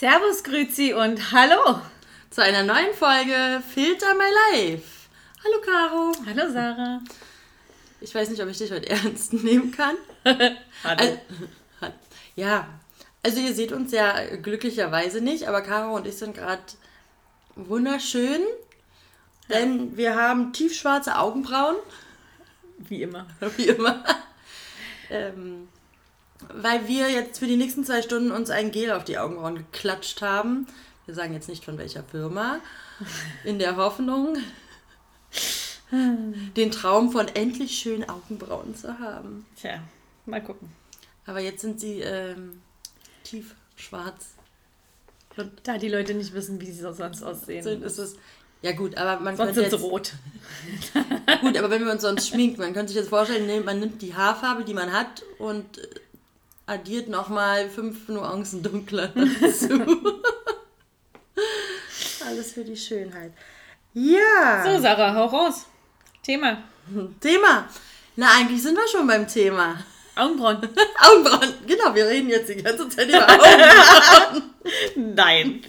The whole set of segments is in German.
Servus, Grüzi und hallo. Zu einer neuen Folge Filter My Life. Hallo Caro. Hallo Sarah. Ich weiß nicht, ob ich dich heute ernst nehmen kann. Hallo. Also, ja, also ihr seht uns ja glücklicherweise nicht, aber Caro und ich sind gerade wunderschön, denn wir haben tiefschwarze Augenbrauen, Wie immer. wie immer. ähm, weil wir jetzt für die nächsten zwei Stunden uns ein Gel auf die Augenbrauen geklatscht haben. Wir sagen jetzt nicht von welcher Firma. In der Hoffnung, den Traum von endlich schönen Augenbrauen zu haben. Tja, mal gucken. Aber jetzt sind sie ähm, tief schwarz. Da die Leute nicht wissen, wie sie sonst aussehen. Sind, ist es. Ja gut, aber man sonst könnte sind sie rot. gut, aber wenn wir uns sonst schminken, man könnte sich jetzt vorstellen, man nimmt die Haarfarbe, die man hat und addiert nochmal fünf Nuancen dunkler dazu. Alles für die Schönheit. Ja. So, Sarah, hau raus. Thema. Thema. Na, eigentlich sind wir schon beim Thema. Augenbrauen. Augenbrauen. Genau, wir reden jetzt die ganze Zeit über Augenbrauen. Nein.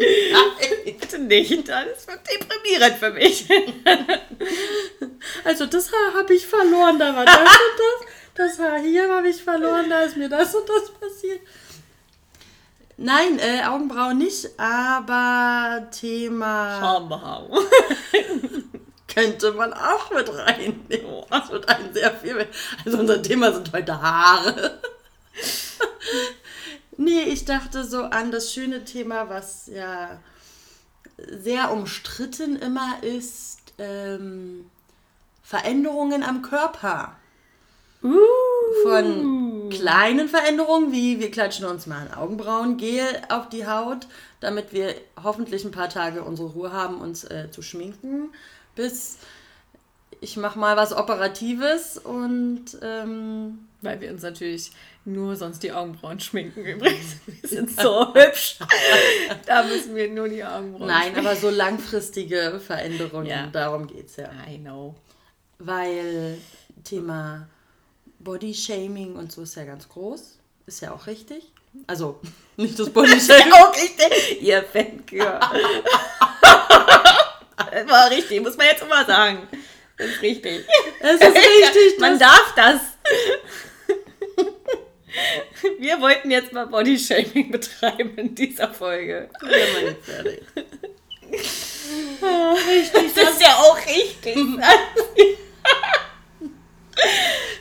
Bitte nicht. Das wird deprimierend für mich. Also das Haar habe ich verloren, da war das und das. Das Haar hier habe ich verloren, da ist mir das und das passiert. Nein, äh, Augenbrauen nicht, aber Thema Schambehaarung. könnte man auch mit reinnehmen. Das wird ein sehr viel. Also unser Thema sind heute Haare. nee, ich dachte so an das schöne Thema, was ja sehr umstritten immer ist, ähm, Veränderungen am Körper. Von kleinen Veränderungen, wie wir klatschen uns mal ein Augenbrauengel auf die Haut, damit wir hoffentlich ein paar Tage unsere Ruhe haben, uns äh, zu schminken, bis ich mache mal was Operatives und ähm, Weil wir uns natürlich nur sonst die Augenbrauen schminken übrigens. Wir sind so hübsch. Da müssen wir nur die Augenbrauen nein, aber so langfristige Veränderungen, Ja. darum geht es ja. schminken. I know. Weil Thema Bodyshaming und so ist ja ganz groß. Ist ja auch richtig. Also nicht das Bodyshaming. Auch richtig. Ihr Fankör. Das war richtig, muss man jetzt immer sagen. Das ist richtig. Es ist richtig, Man darf das. Wir wollten jetzt mal Bodyshaming betreiben in dieser Folge. wir sind jetzt fertig. Das ist ja auch richtig.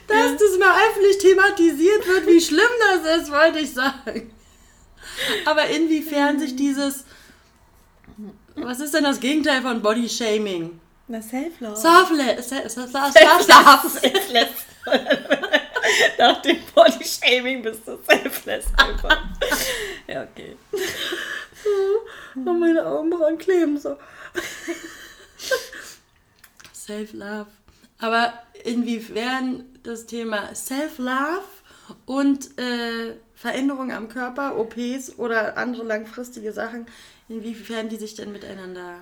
Dass das mal öffentlich thematisiert wird, wie schlimm das ist, wollte ich sagen. Aber inwiefern sich dieses. Was ist denn das Gegenteil von Bodyshaming? Na, Self-Love. Self-love. Self-love. Selfless. Nach dem Bodyshaming bist du selfless einfach. Ja, okay. Oh, meine Augenbrauen kleben so. Self-Love. Aber inwiefern das Thema Self-Love und äh, Veränderungen am Körper, OPs oder andere langfristige Sachen, inwiefern die sich denn miteinander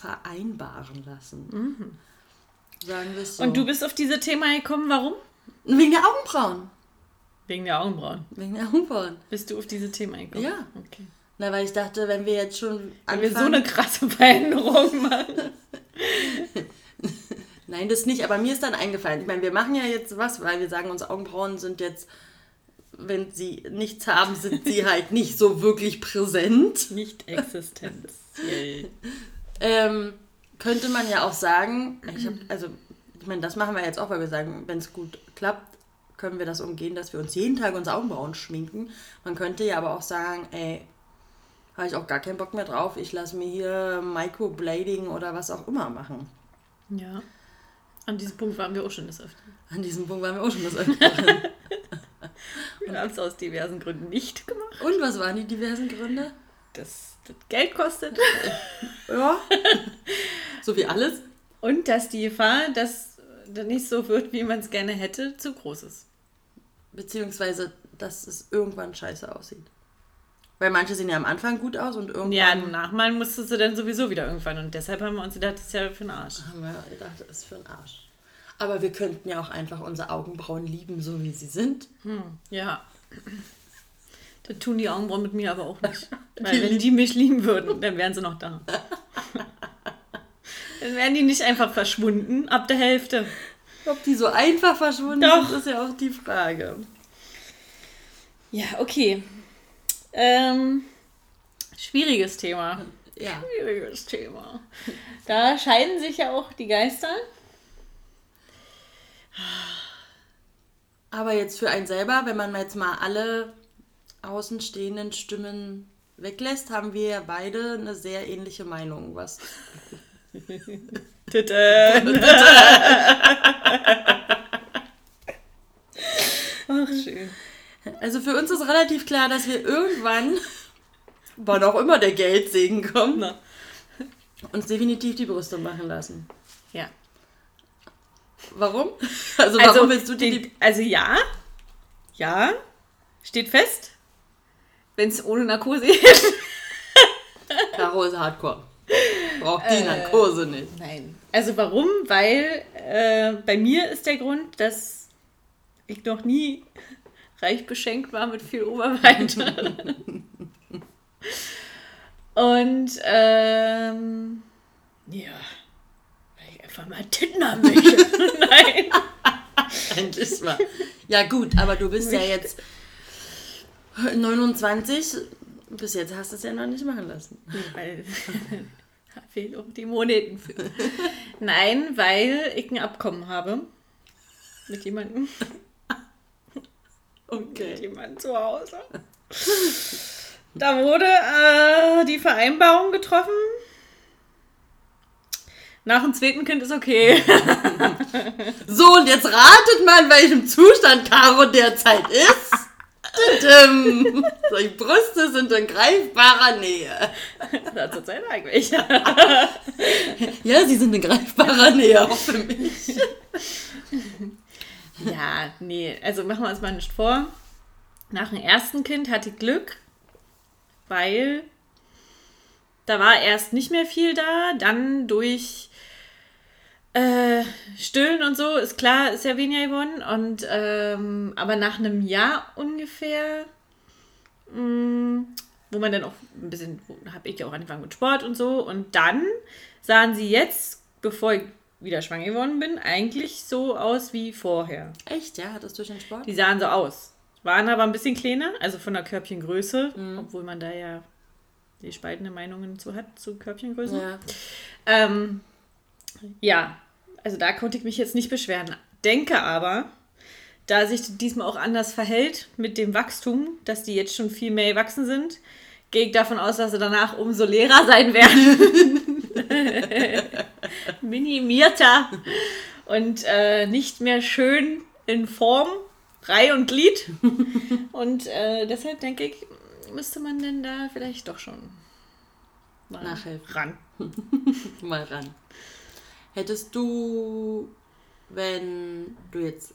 vereinbaren lassen? Sagen wir so. Und du bist auf diese Thema gekommen, warum? Wegen der Augenbrauen. Wegen der Augenbrauen. Wegen der Augenbrauen. Bist du auf diese Thema gekommen? Ja. Okay. Na, weil ich dachte, wenn wir jetzt schon Wenn wir so eine krasse Veränderung machen. Nein, das nicht, aber mir ist dann eingefallen. Ich meine, wir machen ja jetzt was, weil wir sagen, unsere Augenbrauen sind jetzt, wenn sie nichts haben, sind sie halt nicht so wirklich präsent. Nicht existenziell. Ähm, könnte man ja auch sagen, ich hab, also, ich meine, das machen wir jetzt auch, weil wir sagen, wenn es gut klappt, können wir das umgehen, dass wir uns jeden Tag unsere Augenbrauen schminken. Man könnte ja aber auch sagen, ey, habe ich auch gar keinen Bock mehr drauf, ich lasse mir hier Microblading oder was auch immer machen. Ja. An diesem Punkt waren wir auch schon des Öfteren. An diesem Punkt waren wir auch schon das Öfteren. Wir haben es aus diversen Gründen nicht gemacht. Und was waren die diversen Gründe? Dass das Geld kostet. Ja. so wie alles. Und dass die Gefahr, dass das nicht so wird, wie man es gerne hätte, zu groß ist. Beziehungsweise, dass es irgendwann scheiße aussieht. Weil manche sehen ja am Anfang gut aus und irgendwann Ja, nachmalen musstest du dann sowieso wieder irgendwann. Und deshalb haben wir uns gedacht, das ist ja für den Arsch. haben wir gedacht, das ist für den Arsch. Aber wir könnten ja auch einfach unsere Augenbrauen lieben, so wie sie sind. Ja. Das tun die Augenbrauen mit mir aber auch nicht. Weil wenn die mich lieben würden, dann wären sie noch da. dann wären die nicht einfach verschwunden ab der Hälfte. Ob die so einfach verschwunden Doch. sind, ist ja auch die Frage. Ja, okay. Ähm, schwieriges Thema. Ja. Schwieriges Thema. Da scheiden sich ja auch die Geister. Aber jetzt für einen selber, wenn man jetzt mal alle außenstehenden Stimmen weglässt, haben wir ja beide eine sehr ähnliche Meinung, was. Ach, schön. Also für uns ist relativ klar, dass wir irgendwann, wann auch immer der Geldsegen kommt, Na. uns definitiv die Brüste machen lassen. Ja. Warum? Also warum Also, willst du dir den, die... also ja. Ja. Steht fest. Wenn es ohne Narkose geht. Caro ist Hardcore. Braucht die Äh. Narkose nicht. Nein. Also warum? Weil äh, bei mir ist der Grund, dass ich noch nie reich beschenkt war mit viel Oberweite. Und ähm, ja, weil ich einfach mal Titten haben möchte. Nein. Endlich mal. Ja gut, aber du bist ja jetzt 29. Bis jetzt hast du es ja noch nicht machen lassen. Weil da fehlen auch die Moneten für. Nein, weil ich ein Abkommen habe mit jemandem. Okay. jemandem zu Hause. Da wurde äh, die Vereinbarung getroffen. Nach dem zweiten Kind ist okay. So, und jetzt ratet mal, in welchem Zustand Caro derzeit ist. Tudum. So, die Brüste sind in greifbarer Nähe. Na, zur Zeit eigentlich. Ja, sie sind in greifbarer Nähe auch für mich. Ja, nee, also machen wir uns mal nicht vor. Nach dem ersten Kind hatte ich Glück, weil da war erst nicht mehr viel da, dann durch äh, Stillen und so, ist klar, ist ja weniger geworden. Und ähm, aber nach einem Jahr ungefähr, mh, wo man dann auch ein bisschen, habe ich ja auch angefangen mit Sport und so. Und dann sahen sie jetzt, bevor ich wieder schwanger geworden bin, eigentlich so aus wie vorher. Echt, ja? Hattest du durch den Sport? Die sahen so aus. Waren aber ein bisschen kleiner, also von der Körbchengröße, obwohl man da ja die spaltende Meinungen zu hat, zu Körbchengrößen. Ja. Ähm, ja, also da konnte ich mich jetzt nicht beschweren. Denke aber, da sich diesmal auch anders verhält mit dem Wachstum, dass die jetzt schon viel mehr gewachsen sind, gehe ich davon aus, dass sie danach umso leerer sein werden. Minimierter und äh, nicht mehr schön in Form, Reih und Glied. Und äh, deshalb denke ich, müsste man denn da vielleicht doch schon mal Nachhelfen. ran. Mal ran. Hättest du, wenn du jetzt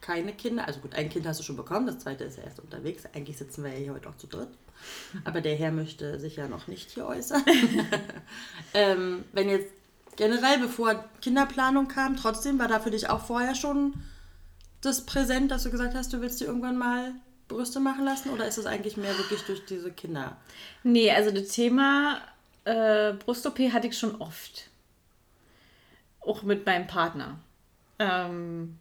keine Kinder, also gut, ein Kind hast du schon bekommen, das zweite ist ja erst unterwegs. Eigentlich sitzen wir ja hier heute auch zu dritt. Aber der Herr möchte sich ja noch nicht hier äußern. ähm, wenn jetzt generell, bevor Kinderplanung kam, trotzdem war da für dich auch vorher schon das präsent, dass du gesagt hast, du willst dir irgendwann mal Brüste machen lassen? Oder ist es eigentlich mehr wirklich durch diese Kinder? Nee, also das Thema äh, Brust-OP hatte ich schon oft. Auch mit meinem Partner. Ähm,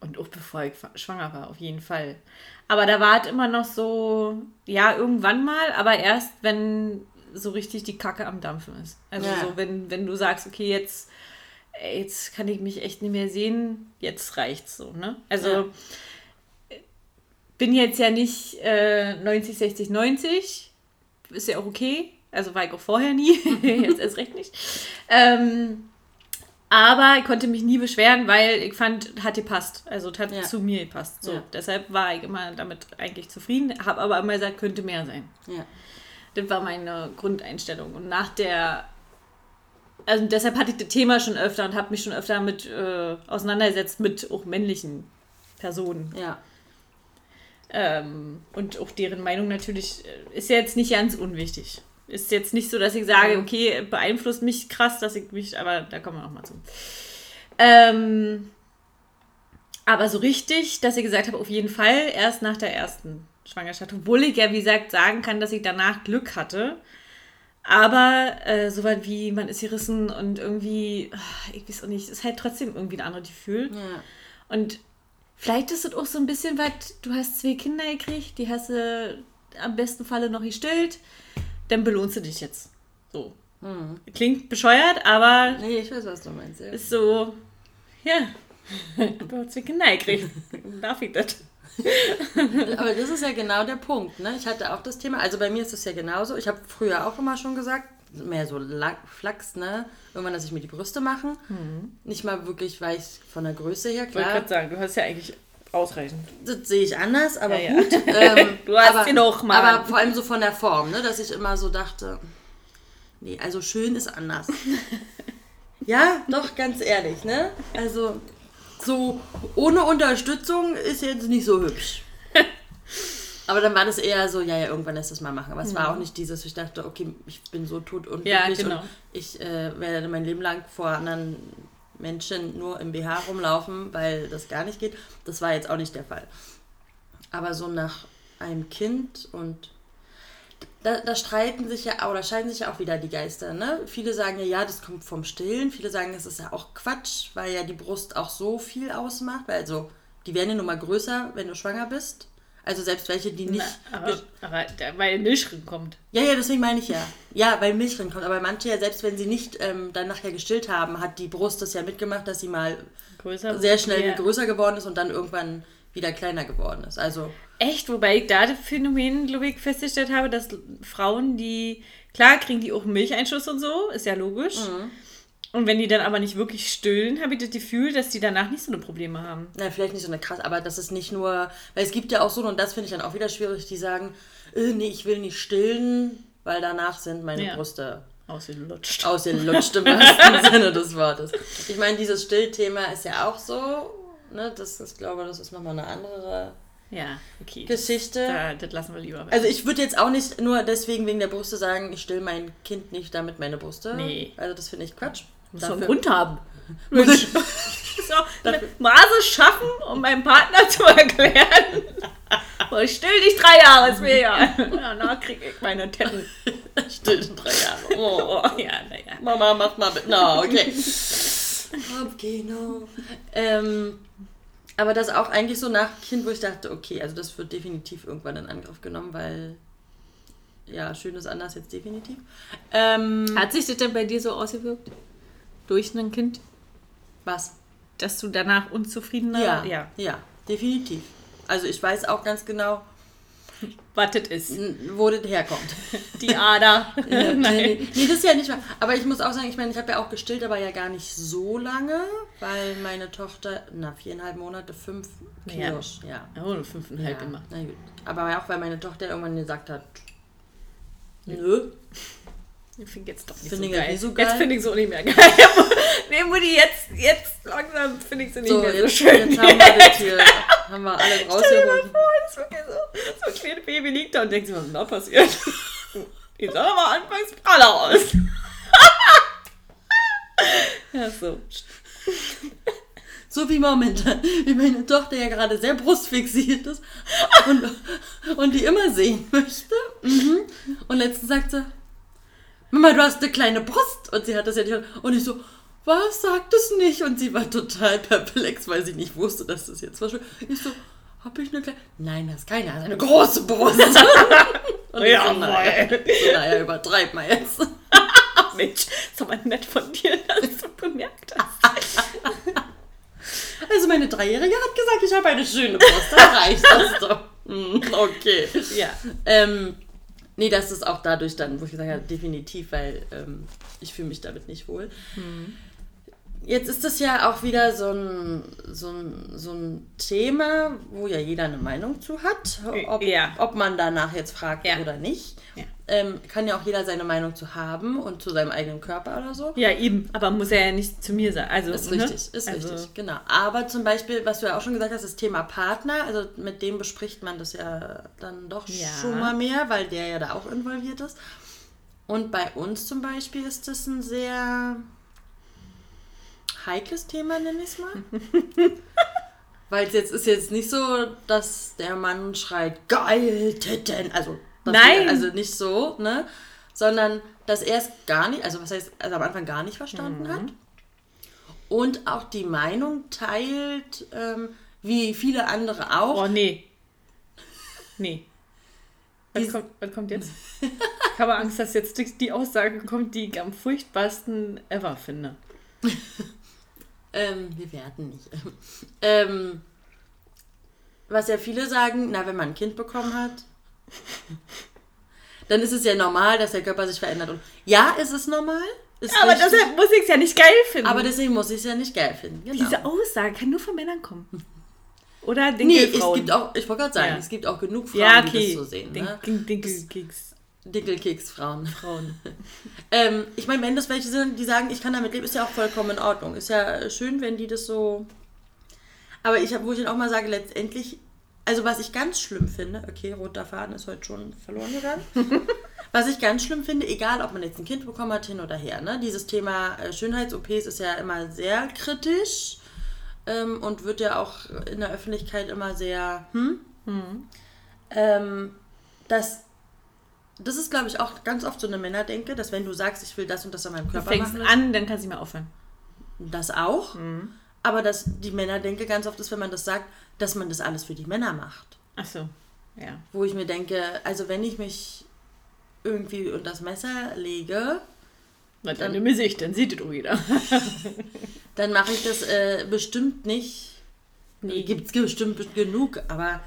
und auch bevor ich schwanger war, auf jeden Fall. Aber da war es immer noch so, ja, irgendwann mal, aber erst, wenn so richtig die Kacke am Dampfen ist. Also Ja. so, wenn, wenn du sagst, okay, jetzt, jetzt kann ich mich echt nicht mehr sehen, jetzt reicht's so, ne? Also Ja. bin jetzt ja nicht äh, 90, 60, 90. Ist ja auch okay. Also war ich auch vorher nie. jetzt erst recht nicht. Ähm, aber ich konnte mich nie beschweren, weil ich fand, hat gepasst. Also es hat Ja. zu mir gepasst. So, Ja. Deshalb war ich immer damit eigentlich zufrieden. Habe aber immer gesagt, könnte mehr sein. Ja. Das war meine Grundeinstellung. Und nach der. Also deshalb hatte ich das Thema schon öfter und habe mich schon öfter mit äh, auseinandergesetzt mit auch männlichen Personen. Ja. Ähm, und auch deren Meinung natürlich äh, ist ja jetzt nicht ganz unwichtig. Ist jetzt nicht so, dass ich sage, okay, beeinflusst mich krass, dass ich mich, aber da kommen wir noch mal zu. Ähm, aber so richtig, dass ich gesagt habe, auf jeden Fall erst nach der ersten Schwangerschaft, obwohl ich ja, wie gesagt, sagen kann, dass ich danach Glück hatte. Aber äh, so weit wie man ist gerissen und irgendwie, ah, ich weiß auch nicht, ist halt trotzdem irgendwie ein anderes Gefühl. Ja. Und vielleicht ist es auch so ein bisschen was, du hast zwei Kinder gekriegt, die hast du am besten Falle noch gestillt, dann belohnst du dich jetzt. So. Klingt bescheuert, aber Nee, ich weiß, was du meinst. Ja. ist so, ja, du hast Kinder gekriegt. Darf ich das? Aber das ist ja genau der Punkt. Ne? Ich hatte auch das Thema, also bei mir ist es ja genauso. Ich habe früher auch immer schon gesagt, mehr so La- Flachs, ne? Irgendwann, dass ich mir die Brüste machen. Nicht mal wirklich, weil ich von der Größe her, Ich wollte klar, gerade sagen, du hast ja eigentlich ausreichend. das sehe ich anders, aber Ja, ja. gut. Ähm, Du hast aber, sie noch, Mann. Aber vor allem so von der Form, ne? dass ich immer so dachte, nee, also schön ist anders. ja, doch, ganz ehrlich, ne? Also so ohne Unterstützung ist jetzt nicht so hübsch. Aber dann war das eher so, ja, ja, irgendwann lässt das mal machen. Aber es war auch nicht dieses, ich dachte, okay, ich bin so tot und Ja, genau. und ich äh, werde mein Leben lang vor anderen Menschen nur im BH rumlaufen, weil das gar nicht geht. Das war jetzt auch nicht der Fall. Aber so nach einem Kind und da, da streiten sich ja, oder scheiden sich ja auch wieder die Geister, ne? Viele sagen ja, ja, das kommt vom Stillen. Viele sagen, das ist ja auch Quatsch, weil ja die Brust auch so viel ausmacht. Weil also, die werden ja nun mal größer, wenn du schwanger bist. Also selbst welche, die nicht. Na, aber, aber weil Milch kommt. Ja, ja, deswegen meine ich ja. Ja, weil Milch drin kommt. Aber manche ja, selbst wenn sie nicht ähm, dann nachher gestillt haben, hat die Brust das ja mitgemacht, dass sie mal Größer. sehr schnell ja. größer geworden ist und dann irgendwann wieder kleiner geworden ist. Also, Echt, wobei ich da das Phänomen, glaube ich, festgestellt habe, dass Frauen, die, klar kriegen die auch Milcheinschuss und so, ist ja logisch. Mhm. Und wenn die dann aber nicht wirklich stillen, habe ich das Gefühl, dass die danach nicht so eine Probleme haben. na, vielleicht nicht so eine krass, aber das ist nicht nur, weil es gibt ja auch so, und das finde ich dann auch wieder schwierig, die sagen, äh, nee, ich will nicht stillen, weil danach sind meine Ja. Brüste Ausgelutscht. ausgelutscht im wahrsten Sinne des Wortes. Ich meine, dieses Stillthema ist ja auch so, ne, das ist, glaube das ist nochmal eine andere Ja, okay. Geschichte. Da, das lassen wir lieber. weg. Also ich würde jetzt auch nicht nur deswegen wegen der Brüste sagen, ich still mein Kind nicht damit meine Brüste. Nee. Also das finde ich Quatsch. Muss doch einen Dafür- Grund haben. Mensch. so, Maße schaffen, um meinem Partner zu erklären. Ich still dich drei Jahre, ist mir ja. Danach kriege ich meine Tetten. still in drei Jahre. Oh, ja, naja. Mama, mach mal bitte. No, okay. Kopfkino. Ähm, aber das auch eigentlich so nach Kind, wo ich dachte, okay, also das wird definitiv irgendwann in Angriff genommen, weil ja, schön ist anders jetzt definitiv. Ähm, Hat sich das denn bei dir so ausgewirkt? Durch ein Kind? was? Dass du danach unzufriedener Ja, ja. ja, definitiv. Also ich weiß auch ganz genau, Was das ist. wo das herkommt. Die Ader. nee, nee, nee, das ist ja nicht wahr. Aber ich muss auch sagen, ich meine, ich habe ja auch gestillt, aber ja gar nicht so lange, weil meine Tochter, na, viereinhalb Monate, fünf Ja. Kilos, ja. Oh, fünfeinhalb ja. immer. Na gut. Aber auch, weil meine Tochter irgendwann gesagt hat, nö, Ich finde jetzt doch nicht Finde so geil. nicht so geil. Jetzt finde ich es auch nicht mehr geil. nee, Mutti, jetzt, jetzt langsam finde ich sie nicht so, mehr so jetzt, schön. jetzt haben wir das hier, haben wir alle Stell dir mal rausgeholt. vor, das wirklich so, so ein kleines Baby liegt da und denkt sich, was ist denn da passiert? Die sah aber anfangs praller aus. ja, so. So wie momentan, wie meine Tochter ja gerade sehr brustfixiert ist und, und die immer sehen möchte. Mhm. Und letztens sagt sie, Mama, du hast eine kleine Brust. Und sie hat das ja nicht. Und ich so, was, sag das nicht. Und sie war total perplex, weil sie nicht wusste, dass das jetzt was Ich so, hab ich eine kleine... Nein, das ist keine, das ist eine große Brust. Und ich so, naja, so, naja, übertreib mal jetzt. Mensch, ist aber nett von dir, dass du bemerkt hast. Also meine Dreijährige hat gesagt, ich habe eine schöne Brust. Da reicht das doch. Hm, Okay. Ja. Ähm, nee, das ist auch dadurch dann, wo ich gesagt habe, definitiv, weil ähm, ich fühle mich damit nicht wohl. Jetzt ist das ja auch wieder so ein, so, ein, so ein Thema, wo ja jeder eine Meinung zu hat, ob, Ja. ob man danach jetzt fragt Ja. oder nicht. Ja. Ähm, kann ja auch jeder seine Meinung zu haben und zu seinem eigenen Körper oder so. Ja, eben. Aber muss er ja nicht zu mir sein. Also, Ist ne? richtig, ist also, richtig, genau. Aber zum Beispiel, was du ja auch schon gesagt hast, das Thema Partner, also mit dem bespricht man das ja dann doch Ja. schon mal mehr, weil der ja da auch involviert ist. Und bei uns zum Beispiel ist das ein sehr heikles Thema, nenne ich es mal. Weil es jetzt ist jetzt nicht so, dass der Mann schreit, geil, Titten. Also, das Nein. Also nicht so, ne? Sondern, dass er es gar nicht, also was heißt, also am Anfang gar nicht verstanden Mhm. hat. Und auch die Meinung teilt, ähm, wie viele andere auch. Oh, nee. Nee. Was kommt, was kommt jetzt? Ich habe Angst, dass jetzt die- Aussage kommt, die ich am furchtbarsten ever finde. Ähm, wir werten nicht. ähm, was ja viele sagen, na, wenn man ein Kind bekommen hat, dann ist es ja normal, dass der Körper sich verändert. Und ja, ist es normal. Ist Aber richtig. deshalb muss ich es ja nicht geil finden. aber deswegen muss ich es ja nicht geil finden. Genau. Diese Aussage kann nur von Männern kommen. Oder nee, Dinkelfrauen. es gibt auch, ich wollte gerade sagen, Ja. es gibt auch genug Frauen, ja, die okay. das so sehen. Dink- Ne? Dink- Dinkelkeks. Dinkelkeksfrauen. Frauen. Ähm, ich meine, wenn das welche sind, die sagen, ich kann damit leben, ist ja auch vollkommen in Ordnung. Ist ja schön, wenn die das so. Aber ich habe, wo ich dann auch mal sage, letztendlich, also was ich ganz schlimm finde, okay, roter Faden ist heute schon verloren gegangen. was ich ganz schlimm finde, egal ob man jetzt ein Kind bekommen hat, hin oder her, ne? Dieses Thema äh, Schönheits-OPs ist ja immer sehr kritisch ähm, und wird ja auch in der Öffentlichkeit immer sehr, hm? Ähm, dass das ist, glaube ich, auch ganz oft so eine Männerdenke, dass wenn du sagst, ich will das und das an meinem Du Körper fängst machen, an, dann kannst du nicht mehr aufhören. das auch. Mhm. Aber dass die Männerdenke ganz oft ist, wenn man das sagt, dass man das alles für die Männer macht. Ach so, ja. Wo ich mir denke, also wenn ich mich irgendwie unter das Messer lege, Na, dann nimm Gesicht, dann sieht es auch jeder. dann mache ich das äh, bestimmt nicht. Nee. Gibt es bestimmt genug, aber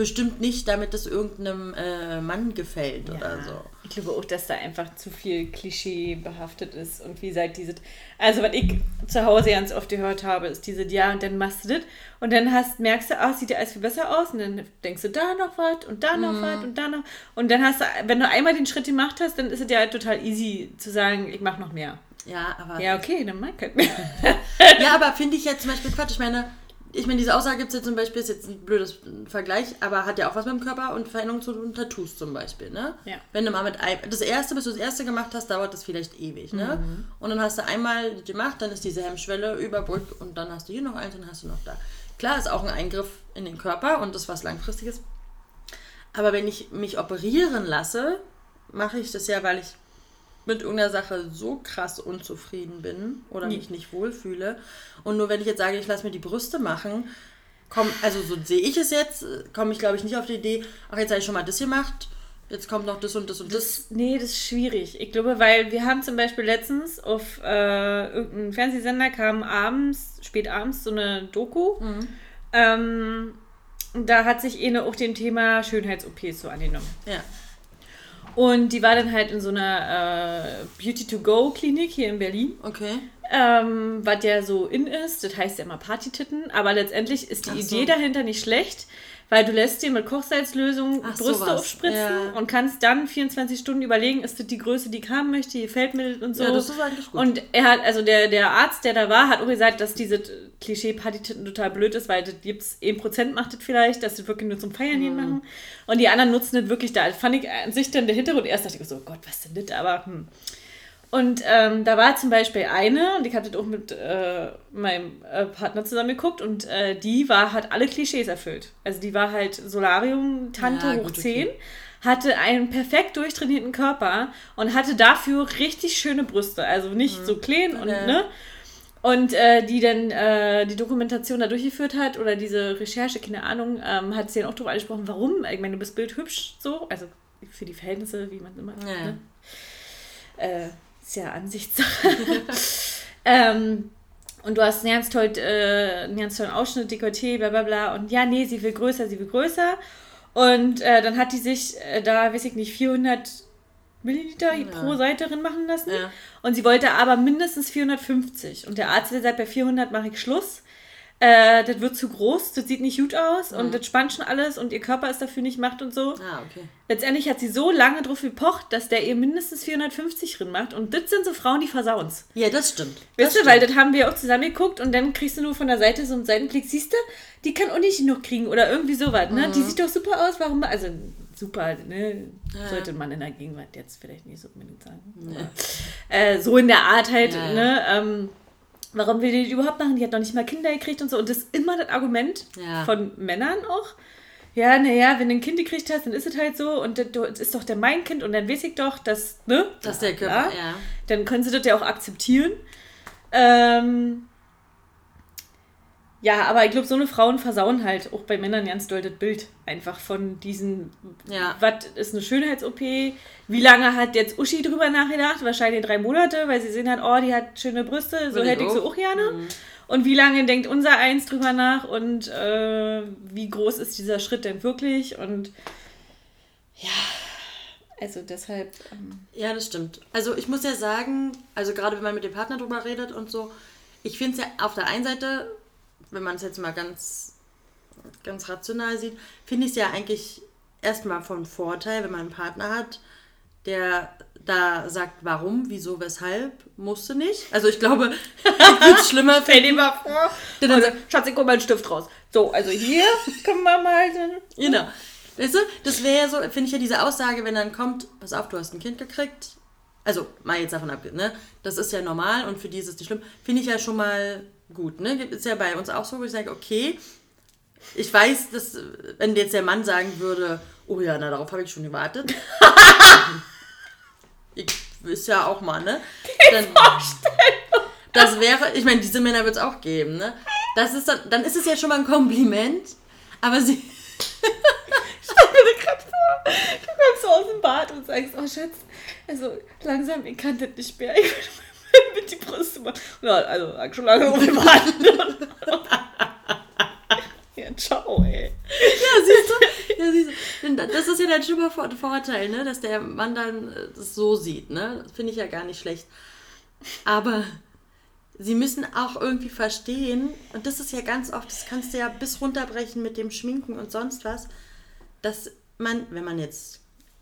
bestimmt nicht, damit es irgendeinem äh, Mann gefällt oder so. Ich glaube auch, dass da einfach zu viel Klischee behaftet ist. Und wie seit diese. Also, was ich zu Hause ganz oft gehört habe, ist diese, ja, und dann machst du das. Und dann hast, merkst du, ah, sieht ja alles viel besser aus. Und dann denkst du da noch was und da noch was und da noch. Und dann hast du, wenn du einmal den Schritt gemacht hast, dann ist es ja halt total easy zu sagen, ich mache noch mehr. Ja, aber Ja, okay, dann mach ich halt mehr. Ja, aber finde ich jetzt zum Beispiel Quatsch. Ich meine, ich meine, diese Aussage gibt es jetzt zum Beispiel, ist jetzt ein blödes Vergleich, aber hat ja auch was mit dem Körper und Veränderungen zu tun, Tattoos zum Beispiel, ne? Ja. Wenn du mal mit ein, das erste, bis du das erste gemacht hast, dauert das vielleicht ewig, ne? Und dann hast du einmal gemacht, dann ist diese Hemmschwelle überbrückt und dann hast du hier noch eins und dann hast du noch da. Klar, ist auch ein Eingriff in den Körper und das ist was langfristiges. Aber wenn ich mich operieren lasse, mache ich das ja, weil ich mit irgendeiner Sache so krass unzufrieden bin oder Nee. mich nicht wohlfühle. Und nur wenn ich jetzt sage, ich lasse mir die Brüste machen, komm, also so sehe ich es jetzt, komme ich glaube ich nicht auf die Idee, ach jetzt habe ich schon mal das gemacht, jetzt kommt noch das und das und das. Nee, das ist schwierig. Ich glaube, weil wir haben zum Beispiel letztens auf äh, irgendeinem Fernsehsender kam abends, spät abends, so eine Doku. Ähm, da hat sich eine auch dem Thema Schönheits-OPs so angenommen. Ja. Und die war dann halt in so einer äh, Beauty-to-Go-Klinik hier in Berlin. Okay. Ähm, was ja so in ist, das heißt ja immer Partytitten, aber letztendlich ist die so. Idee dahinter nicht schlecht, weil du lässt dir mit Kochsalzlösung Ach, Brüste sowas. aufspritzen Ja. und kannst dann 24 Stunden überlegen, ist das die Größe, die ich haben möchte, gefällt mir das und so. Ja, das ist eigentlich gut. Und er hat, also der, der Arzt, der da war, hat auch gesagt, dass diese Klischee Partytitten total blöd ist, weil das gibt's 1% macht das vielleicht, dass sie wirklich nur zum Feiern Mhm. hin machen. Und die anderen nutzen das wirklich da. Fand ich an sich dann der Hintergrund. Erst dachte ich so, oh Gott, was denn das? Aber hm. Und ähm, da war zum Beispiel eine, und ich hatte das auch mit äh, meinem äh, Partner zusammen geguckt, und äh, die war, hat alle Klischees erfüllt. Also die war halt Solarium-Tante Ja, hoch gut, 10, okay. hatte einen perfekt durchtrainierten Körper und hatte dafür richtig schöne Brüste. Also nicht so klein und, Mhm. Okay. ne? Und äh, die dann äh, die Dokumentation da durchgeführt hat oder diese Recherche, keine Ahnung, ähm, hat sie dann auch darüber angesprochen, warum. Ich meine, du bist bildhübsch so, also für die Verhältnisse, wie man immer. Ja. Ne? Äh, ist ja Ansichtssache. ähm, und du hast einen ganz, toll, äh, einen ganz tollen Ausschnitt, Dekolleté, bla bla bla. Und ja, nee, sie will größer, sie will größer. Und äh, dann hat die sich äh, da, weiß ich nicht, 400 Milliliter pro Seite drin machen lassen. Ja. Und sie wollte aber mindestens 450. Und der Arzt hat gesagt, bei 400 mache ich Schluss. Äh, das wird zu groß, das sieht nicht gut aus und das spannt schon alles und ihr Körper ist dafür nicht macht und so. Ah, okay. Letztendlich hat sie so lange drauf gepocht, dass der ihr mindestens 450 drin macht. Und das sind so Frauen, die versauen's. Ja, das stimmt. Weißt das du, weil das haben wir auch zusammen geguckt und dann kriegst du nur von der Seite so einen Seitenblick, siehst du, die kann auch nicht genug kriegen oder irgendwie sowas, ne? Mhm. Die sieht doch super aus, warum, also super, ne? Sollte man in der Gegenwart jetzt vielleicht nicht so unbedingt sagen. Aber, äh, so in der Art halt, Ja, ja. ne? Ähm, warum will die das überhaupt machen? Die hat noch nicht mal Kinder gekriegt und so. Und das ist immer das Argument Ja. von Männern auch. Ja, naja, wenn du ein Kind gekriegt hast, dann ist es halt so und das ist doch der mein Kind und dann weiß ich doch, dass, ne? Dass der Körper, ja. Dann können sie das ja auch akzeptieren. Ähm, ja, aber ich glaube, so eine Frauen versauen halt auch bei Männern ganz doll das Bild. Einfach von diesen, Ja. was ist eine Schönheits-OP? Wie lange hat jetzt Uschi drüber nachgedacht? Wahrscheinlich drei Monate, weil sie sehen hat, oh, die hat schöne Brüste, so hätte ich sie auch. auch gerne. Mhm. Und wie lange denkt unser Eins drüber nach und äh, wie groß ist dieser Schritt denn wirklich? Und ja, also deshalb. Ähm, Ja, das stimmt. Also ich muss ja sagen, also gerade wenn man mit dem Partner drüber redet und so, ich finde es ja auf der einen Seite, wenn man es jetzt mal ganz, ganz rational sieht, finde ich es ja eigentlich erstmal von Vorteil, wenn man einen Partner hat, der da sagt, warum, wieso, weshalb, musste nicht. Also ich glaube, es schlimmer Stell dir mal vor. Dann Also, sagt, Schatz, ich hol mal einen Stift raus. So, also hier können wir mal. Genau. Weißt du, das wäre ja so, finde ich ja diese Aussage, wenn dann kommt, pass auf, du hast ein Kind gekriegt. Also, mal jetzt davon ab, ne? Das ist ja normal und für die ist es nicht schlimm. Finde ich ja schon mal gut, ne? Ist ja bei uns auch so, wo ich sage, okay, ich weiß, dass, wenn jetzt der Mann sagen würde, oh ja, na, darauf habe ich schon gewartet. ich ist ja auch mal, ne? Dann, das wäre, ich meine, diese Männer wird es auch geben, ne? Das ist dann, dann ist es ja schon mal ein Kompliment, aber sie. Stell mir das gerade vor. Du kommst so aus dem Bad und sagst, oh Schatz, also langsam, ich kann das nicht mehr. Ich mit die Brüste machen. Ja, also sag schon lange um den Warten. Ja, ciao, ey. Ja, siehst du? Ja, siehst du? Das ist ja der schlimmer Vor- Vorteil, ne? dass der Mann dann äh, das so sieht. Ne? Das finde ich ja gar nicht schlecht. Aber sie müssen auch irgendwie verstehen, und das ist ja ganz oft, das kannst du ja bis runterbrechen mit dem Schminken und sonst was, dass man, wenn man jetzt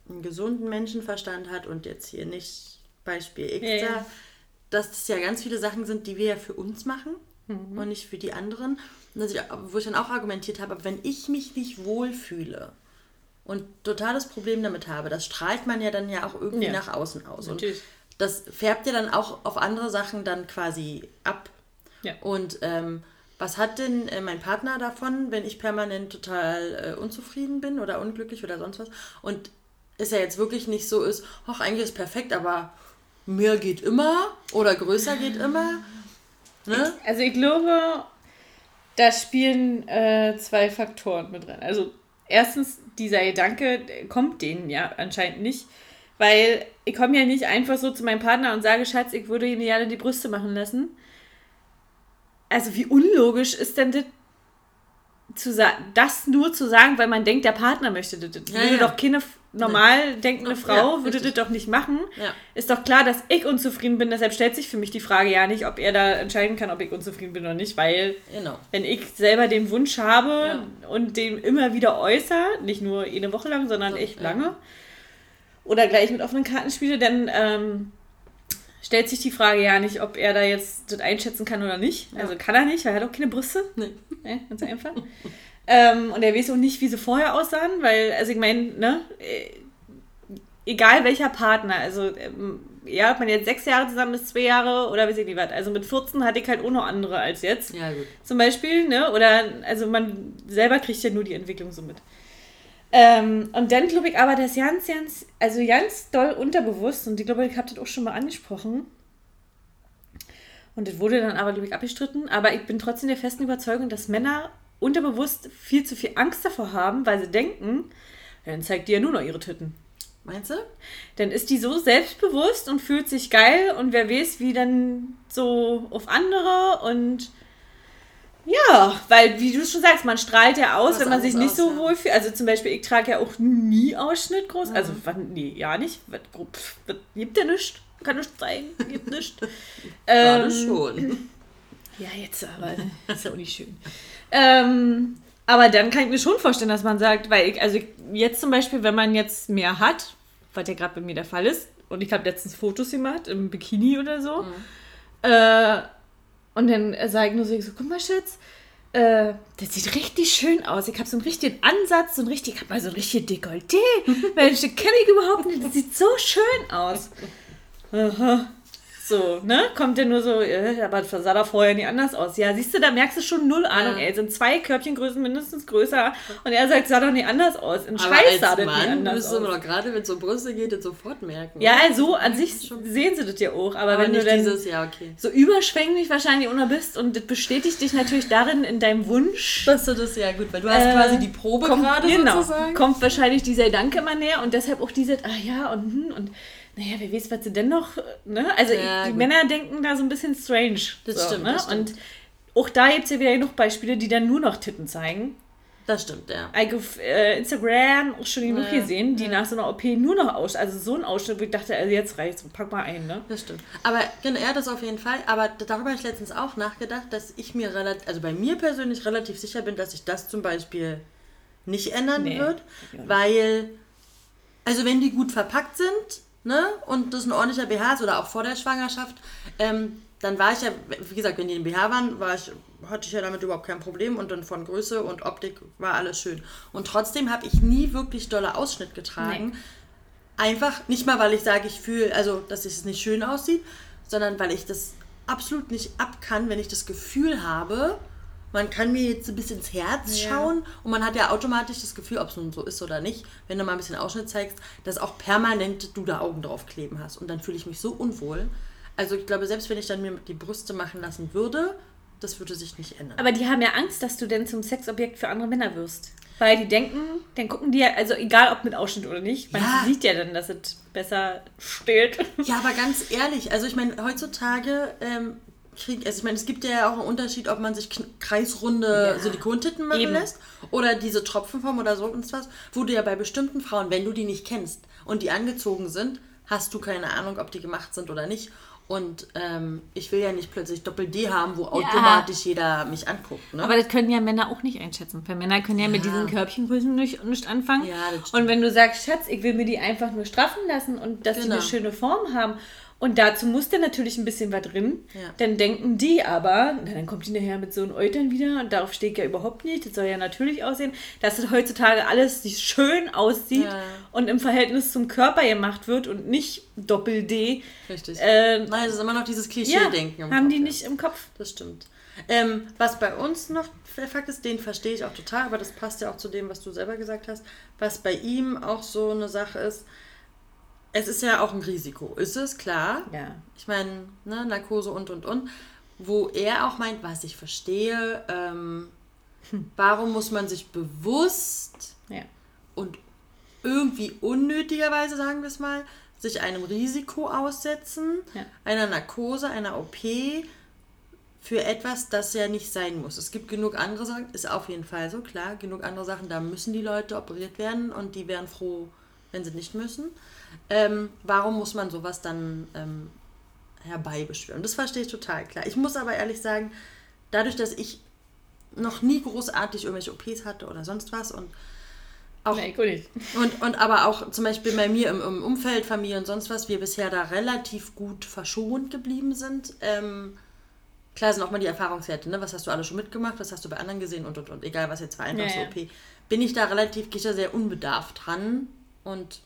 einen gesunden Menschenverstand hat und jetzt hier nicht Beispiel X Ja, ja. Da, dass das ja ganz viele Sachen sind, die wir ja für uns machen und nicht für die anderen. Und dass ich, wo ich dann auch argumentiert habe, wenn ich mich nicht wohlfühle und totales Problem damit habe, das strahlt man ja dann ja auch irgendwie Ja. nach außen aus. Und Natürlich. das färbt ja dann auch auf andere Sachen dann quasi ab. Ja. Und ähm, was hat denn äh, mein Partner davon, wenn ich permanent total äh, unzufrieden bin oder unglücklich oder sonst was? Und es ja jetzt wirklich nicht so ist, ach, eigentlich ist perfekt, aber mehr geht immer oder größer geht immer. Ne? Also ich glaube, da spielen äh, zwei Faktoren mit rein. Also erstens, dieser Gedanke kommt denen ja anscheinend nicht, weil ich komme ja nicht einfach so zu meinem Partner und sage, Schatz, ich würde mir gerne die Brüste machen lassen. Also wie unlogisch ist denn das, zu das nur zu sagen, weil man denkt, der Partner möchte das. Ja, würde ja. doch keine normal denkende Ja, Frau, würde richtig. das doch nicht machen. Ja. Ist doch klar, dass ich unzufrieden bin, deshalb stellt sich für mich die Frage ja nicht, ob er da entscheiden kann, ob ich unzufrieden bin oder nicht, weil Genau. wenn ich selber den Wunsch habe und den immer wieder äußere, nicht nur eine Woche lang, sondern echt Ja. lange, oder gleich mit offenen Karten spiele, dann ähm, stellt sich die Frage ja nicht, ob er da jetzt das einschätzen kann oder nicht. Ja. Also kann er nicht, weil er hat auch keine Brüste. Nee. Ne, ganz einfach. ähm, und er weiß auch nicht, wie sie vorher aussahen, weil, also ich meine, ne, äh, egal welcher Partner, also ähm, ja, ob man jetzt sechs Jahre zusammen ist, zwei Jahre oder weiß ich nicht was. Also mit 14 hatte ich halt auch noch andere als jetzt Ja, gut. zum Beispiel, ne? Oder also man selber kriegt ja nur die Entwicklung so mit. Ähm, und dann glaube ich aber, das ganz, ganz, also ganz doll unterbewusst, und ich glaube, ich habe das auch schon mal angesprochen. Und das wurde dann aber, glaube ich, abgestritten. Aber ich bin trotzdem der festen Überzeugung, dass Männer unterbewusst viel zu viel Angst davor haben, weil sie denken, dann zeigt die ja nur noch ihre Titten. Meinst du? Dann ist die so selbstbewusst und fühlt sich geil und wer weiß, wie dann so auf andere und ja, weil wie du schon sagst, man strahlt ja aus, Was wenn man sich nicht so aus, ja. wohl fühlt. Also zum Beispiel, ich trage ja auch nie Ausschnitt groß. Also Mhm. wann, nee, ja nicht. Was, was, gibt ja nichts. Kann nichts zeigen. Gibt nichts. Gerade Ähm, schon. ja, jetzt aber. Ist ja auch nicht schön. Ähm, aber dann kann ich mir schon vorstellen, dass man sagt, weil ich, also jetzt zum Beispiel, wenn man jetzt mehr hat, was ja gerade bei mir der Fall ist, und ich habe letztens Fotos gemacht im Bikini oder so, äh, und dann sage ich nur so, so, guck mal, Schatz, äh, das sieht richtig schön aus. Ich habe so einen richtigen Ansatz, so ein richtig, ich habe mal so ein richtiges Dekolleté. Mensch, das kenne ich überhaupt nicht. Das sieht so schön aus. Aha. So, ne? Kommt der nur so, äh, aber das sah da vorher nie anders aus. Ja, siehst du, da merkst du schon null Ahnung, Ja. ey. Sind zwei Körbchengrößen mindestens größer. Und er sagt, sah doch nie anders aus. In Aber Scheiß sah das nie Mann anders müsste aus. doch gerade, wenn es um Brüste geht, das sofort merken. Ja, so an sich schon. sehen sie das ja auch. Aber, aber wenn du dann dieses, ja, okay. so überschwänglich wahrscheinlich unter bist und das bestätigt dich natürlich darin in deinem Wunsch. Dass du das, ja gut, weil du hast Äh, quasi die Probe kommt, gerade genau, sozusagen. kommt wahrscheinlich dieser Gedanke immer näher und deshalb auch diese, ah ja, und hm, und naja, wer weiß, was sie denn noch, ne? Also Ja, die gut. Männer denken da so ein bisschen strange. Das so, stimmt, ne? das stimmt. Und auch da gibt es ja wieder genug Beispiele, die dann nur noch Titten zeigen. Das stimmt, ja. Auf äh, Instagram auch schon genug Ja, gesehen, die ja. nach so einer OP nur noch aus, also so ein Ausschnitt, wo ich dachte, also jetzt reicht's, pack mal ein, ne? Das stimmt. Aber genau, ja, das auf jeden Fall. Aber darüber habe ich letztens auch nachgedacht, dass ich mir relativ, also bei mir persönlich relativ sicher bin, dass sich das zum Beispiel nicht ändern Nee, wird. Weil, also wenn die gut verpackt sind, ne, und das ein ordentlicher BH ist oder auch vor der Schwangerschaft, ähm, dann war ich ja, wie gesagt, wenn die im BH waren, war ich, hatte ich ja damit überhaupt kein Problem und dann von Größe und Optik war alles schön. Und trotzdem habe ich nie wirklich dolle Ausschnitt getragen. Einfach, nicht mal, weil ich sage, ich fühle, also, dass es nicht schön aussieht, sondern weil ich das absolut nicht ab kann, wenn ich das Gefühl habe, man kann mir jetzt ein bisschen ins Herz Ja. schauen und man hat ja automatisch das Gefühl, ob es nun so ist oder nicht, wenn du mal ein bisschen Ausschnitt zeigst, dass auch permanent du da Augen drauf kleben hast. Und dann fühle ich mich so unwohl. Also ich glaube, selbst wenn ich dann mir die Brüste machen lassen würde, das würde sich nicht ändern. Aber die haben ja Angst, dass du denn zum Sexobjekt für andere Männer wirst. Weil die denken, dann gucken die ja, also egal ob mit Ausschnitt oder nicht, man Ja. sieht ja dann, dass es besser steht. Ja, aber ganz ehrlich, also ich meine, heutzutage ähm, krieg, also ich meine, es gibt ja auch einen Unterschied, ob man sich kreisrunde Ja. Silikontitten machen Eben. lässt oder diese Tropfenform oder so und was, wo du ja bei bestimmten Frauen, wenn du die nicht kennst und die angezogen sind, hast du keine Ahnung, ob die gemacht sind oder nicht. Und ähm, ich will ja nicht plötzlich Doppel-D haben, wo automatisch jeder mich anguckt. Ne? Aber das können ja Männer auch nicht einschätzen. Weil Männer können ja, mit Ja. diesen Körbchengrößen nicht, nicht anfangen. Ja, und wenn du sagst, Schatz, ich will mir die einfach nur straffen lassen und dass die Genau. eine schöne Form haben. Und dazu muss dann natürlich ein bisschen was drin. Ja. Dann denken die aber, na, dann kommt die nachher mit so einem Eutern wieder und darauf stehe ich ja überhaupt nicht. Das soll ja natürlich aussehen, dass es heutzutage alles schön aussieht Ja. und im Verhältnis zum Körper gemacht wird und nicht Doppel-D. Richtig. Äh, Nein, es ist immer noch dieses ja, Klischee-Denken. im haben Kopf, die ja. nicht im Kopf. Das stimmt. Ähm, was bei uns noch der Fakt ist, den verstehe ich auch total, aber das passt ja auch zu dem, was du selber gesagt hast. Was bei ihm auch so eine Sache ist, es ist ja auch ein Risiko, ist es, klar. Ja. Ich meine, ne, Narkose und und und. Wo er auch meint, was ich verstehe, ähm, warum muss man sich bewusst Ja. und irgendwie unnötigerweise, sagen wir es mal, sich einem Risiko aussetzen, Ja. einer Narkose, einer OP für etwas, das ja nicht sein muss. Es gibt genug andere Sachen, ist auf jeden Fall so, klar, genug andere Sachen, da müssen die Leute operiert werden und die wären froh, wenn sie nicht müssen. Ähm, warum muss man sowas dann ähm, herbeibeschwören? Das verstehe ich total klar. Ich muss aber ehrlich sagen, dadurch, dass ich noch nie großartig irgendwelche OPs hatte oder sonst was und auch Nee, und, und aber auch zum Beispiel bei mir im, im Umfeld, Familie und sonst was, wir bisher da relativ gut verschont geblieben sind. Ähm, klar sind auch mal die Erfahrungswerte, ne? Was hast du alles schon mitgemacht, was hast du bei anderen gesehen und und und, egal was jetzt war, einfach Ja, so. OP. Bin ich da relativ, gehe ich da sehr unbedarft dran und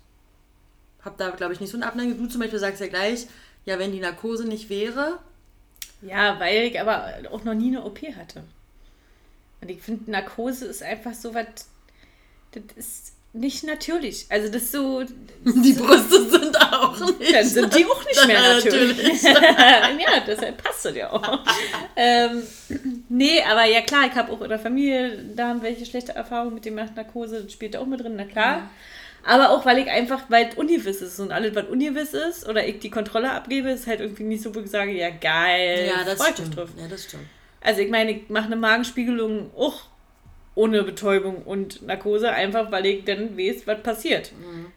habe da, glaube ich, nicht so eine Abneigung. Du zum Beispiel sagst ja gleich, ja, wenn die Narkose nicht wäre, Ja, weil ich aber auch noch nie eine OP hatte. Und ich finde, Narkose ist einfach so was, das ist nicht natürlich. Also das ist so, die Brüste sind auch nicht. dann sind die auch nicht mehr Ja, natürlich. ja, deshalb passt das ja auch. ähm, nee, aber ja klar, ich habe auch in der Familie, da haben welche schlechte Erfahrungen mit dem nach Narkose, das spielt da auch mit drin, na klar. Aber auch, weil ich einfach, weil es ungewiss ist und alles, was ungewiss ist oder ich die Kontrolle abgebe, ist halt irgendwie nicht so, wo ich sage, ja geil, Ja, das stimmt. drauf. Ja, das stimmt. Also ich meine, ich mache eine Magenspiegelung auch ohne Betäubung und Narkose, einfach weil ich dann weiß, was passiert.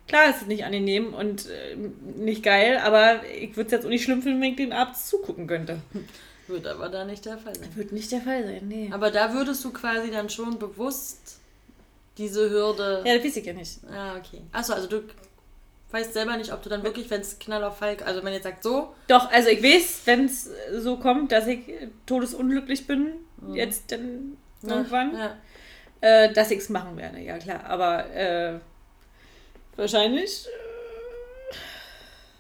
Klar ist es nicht angenehm und äh, nicht geil, aber ich würde es jetzt auch nicht schlimm finden, wenn ich den Arzt zugucken könnte. Wird aber da nicht der Fall sein. Wird nicht der Fall sein, nee. Aber da würdest du quasi dann schon bewusst diese Hürde. ja, das weiß ich ja nicht. Ah, okay. Achso, also du weißt selber nicht, ob du dann wirklich, wenn es Knall auf Fall, also wenn jetzt sagt so, Doch, also ich weiß, wenn es so kommt, dass ich todesunglücklich bin, jetzt dann ne, irgendwann, Ja. äh, dass ich es machen werde, ja klar. Aber äh, wahrscheinlich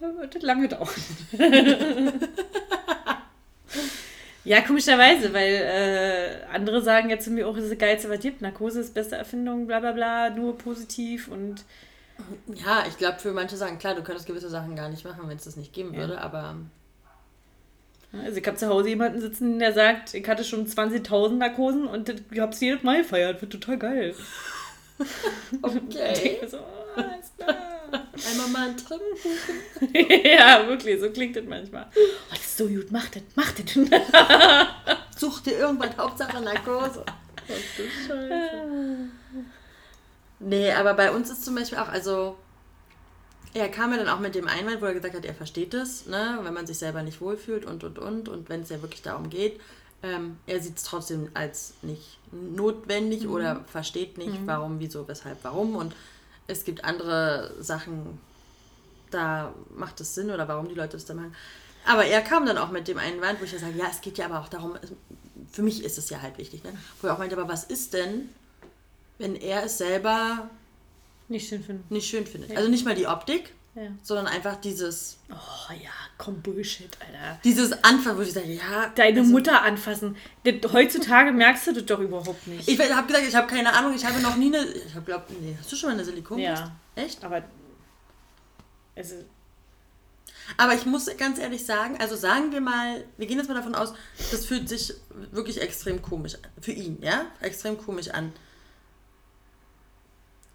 äh, wird das lange dauern. ja, komischerweise, weil äh, andere sagen ja zu mir auch, das ist das Geilste, was gibt. Narkose ist beste Erfindung, bla bla bla, nur positiv und. Ja, ich glaube, für manche sagen, klar, du könntest gewisse Sachen gar nicht machen, wenn es das nicht geben Ja. würde, aber Also ich habe zu Hause jemanden sitzen, der sagt, ich hatte schon 20.000 Narkosen und ich hab's jedes Mal gefeiert. Wird total geil. Ich okay. denke so, oh, alles klar. Einmal mal ein Trinken. ja, wirklich, so klingt das manchmal. Oh, das ist so gut, mach das, mach das. Such dir irgendwann Hauptsache Narkose. Nee, aber bei uns ist zum Beispiel auch, also er kam ja dann auch mit dem Einwand, wo er gesagt hat, er versteht es, ne, wenn man sich selber nicht wohlfühlt und und und und wenn es ja wirklich darum geht, ähm, er sieht es trotzdem als nicht notwendig oder versteht nicht, warum, wieso, weshalb, warum und es gibt andere Sachen, da macht es Sinn oder warum die Leute es da machen. Aber er kam dann auch mit dem Einwand, wo ich ja sage, ja, es geht ja aber auch darum, für mich ist es ja halt wichtig, ne? wo er auch meinte, aber was ist denn, wenn er es selber Nicht schön finden. nicht schön findet? Also nicht mal die Optik, Ja. sondern einfach dieses, Oh ja, komm, Bullshit, Alter. dieses Anfang, wo ich sage, ja. Deine also, Mutter anfassen. Heutzutage merkst du das doch überhaupt nicht. Ich habe gesagt, ich habe keine Ahnung, ich habe noch nie eine. Ich habe glaubt, nee, hast du schon mal eine Silikonbrust? Ja. Echt? Aber also, Aber ich muss ganz ehrlich sagen, also sagen wir mal, wir gehen jetzt mal davon aus, das fühlt sich wirklich extrem komisch an. Für ihn, ja? Extrem komisch an.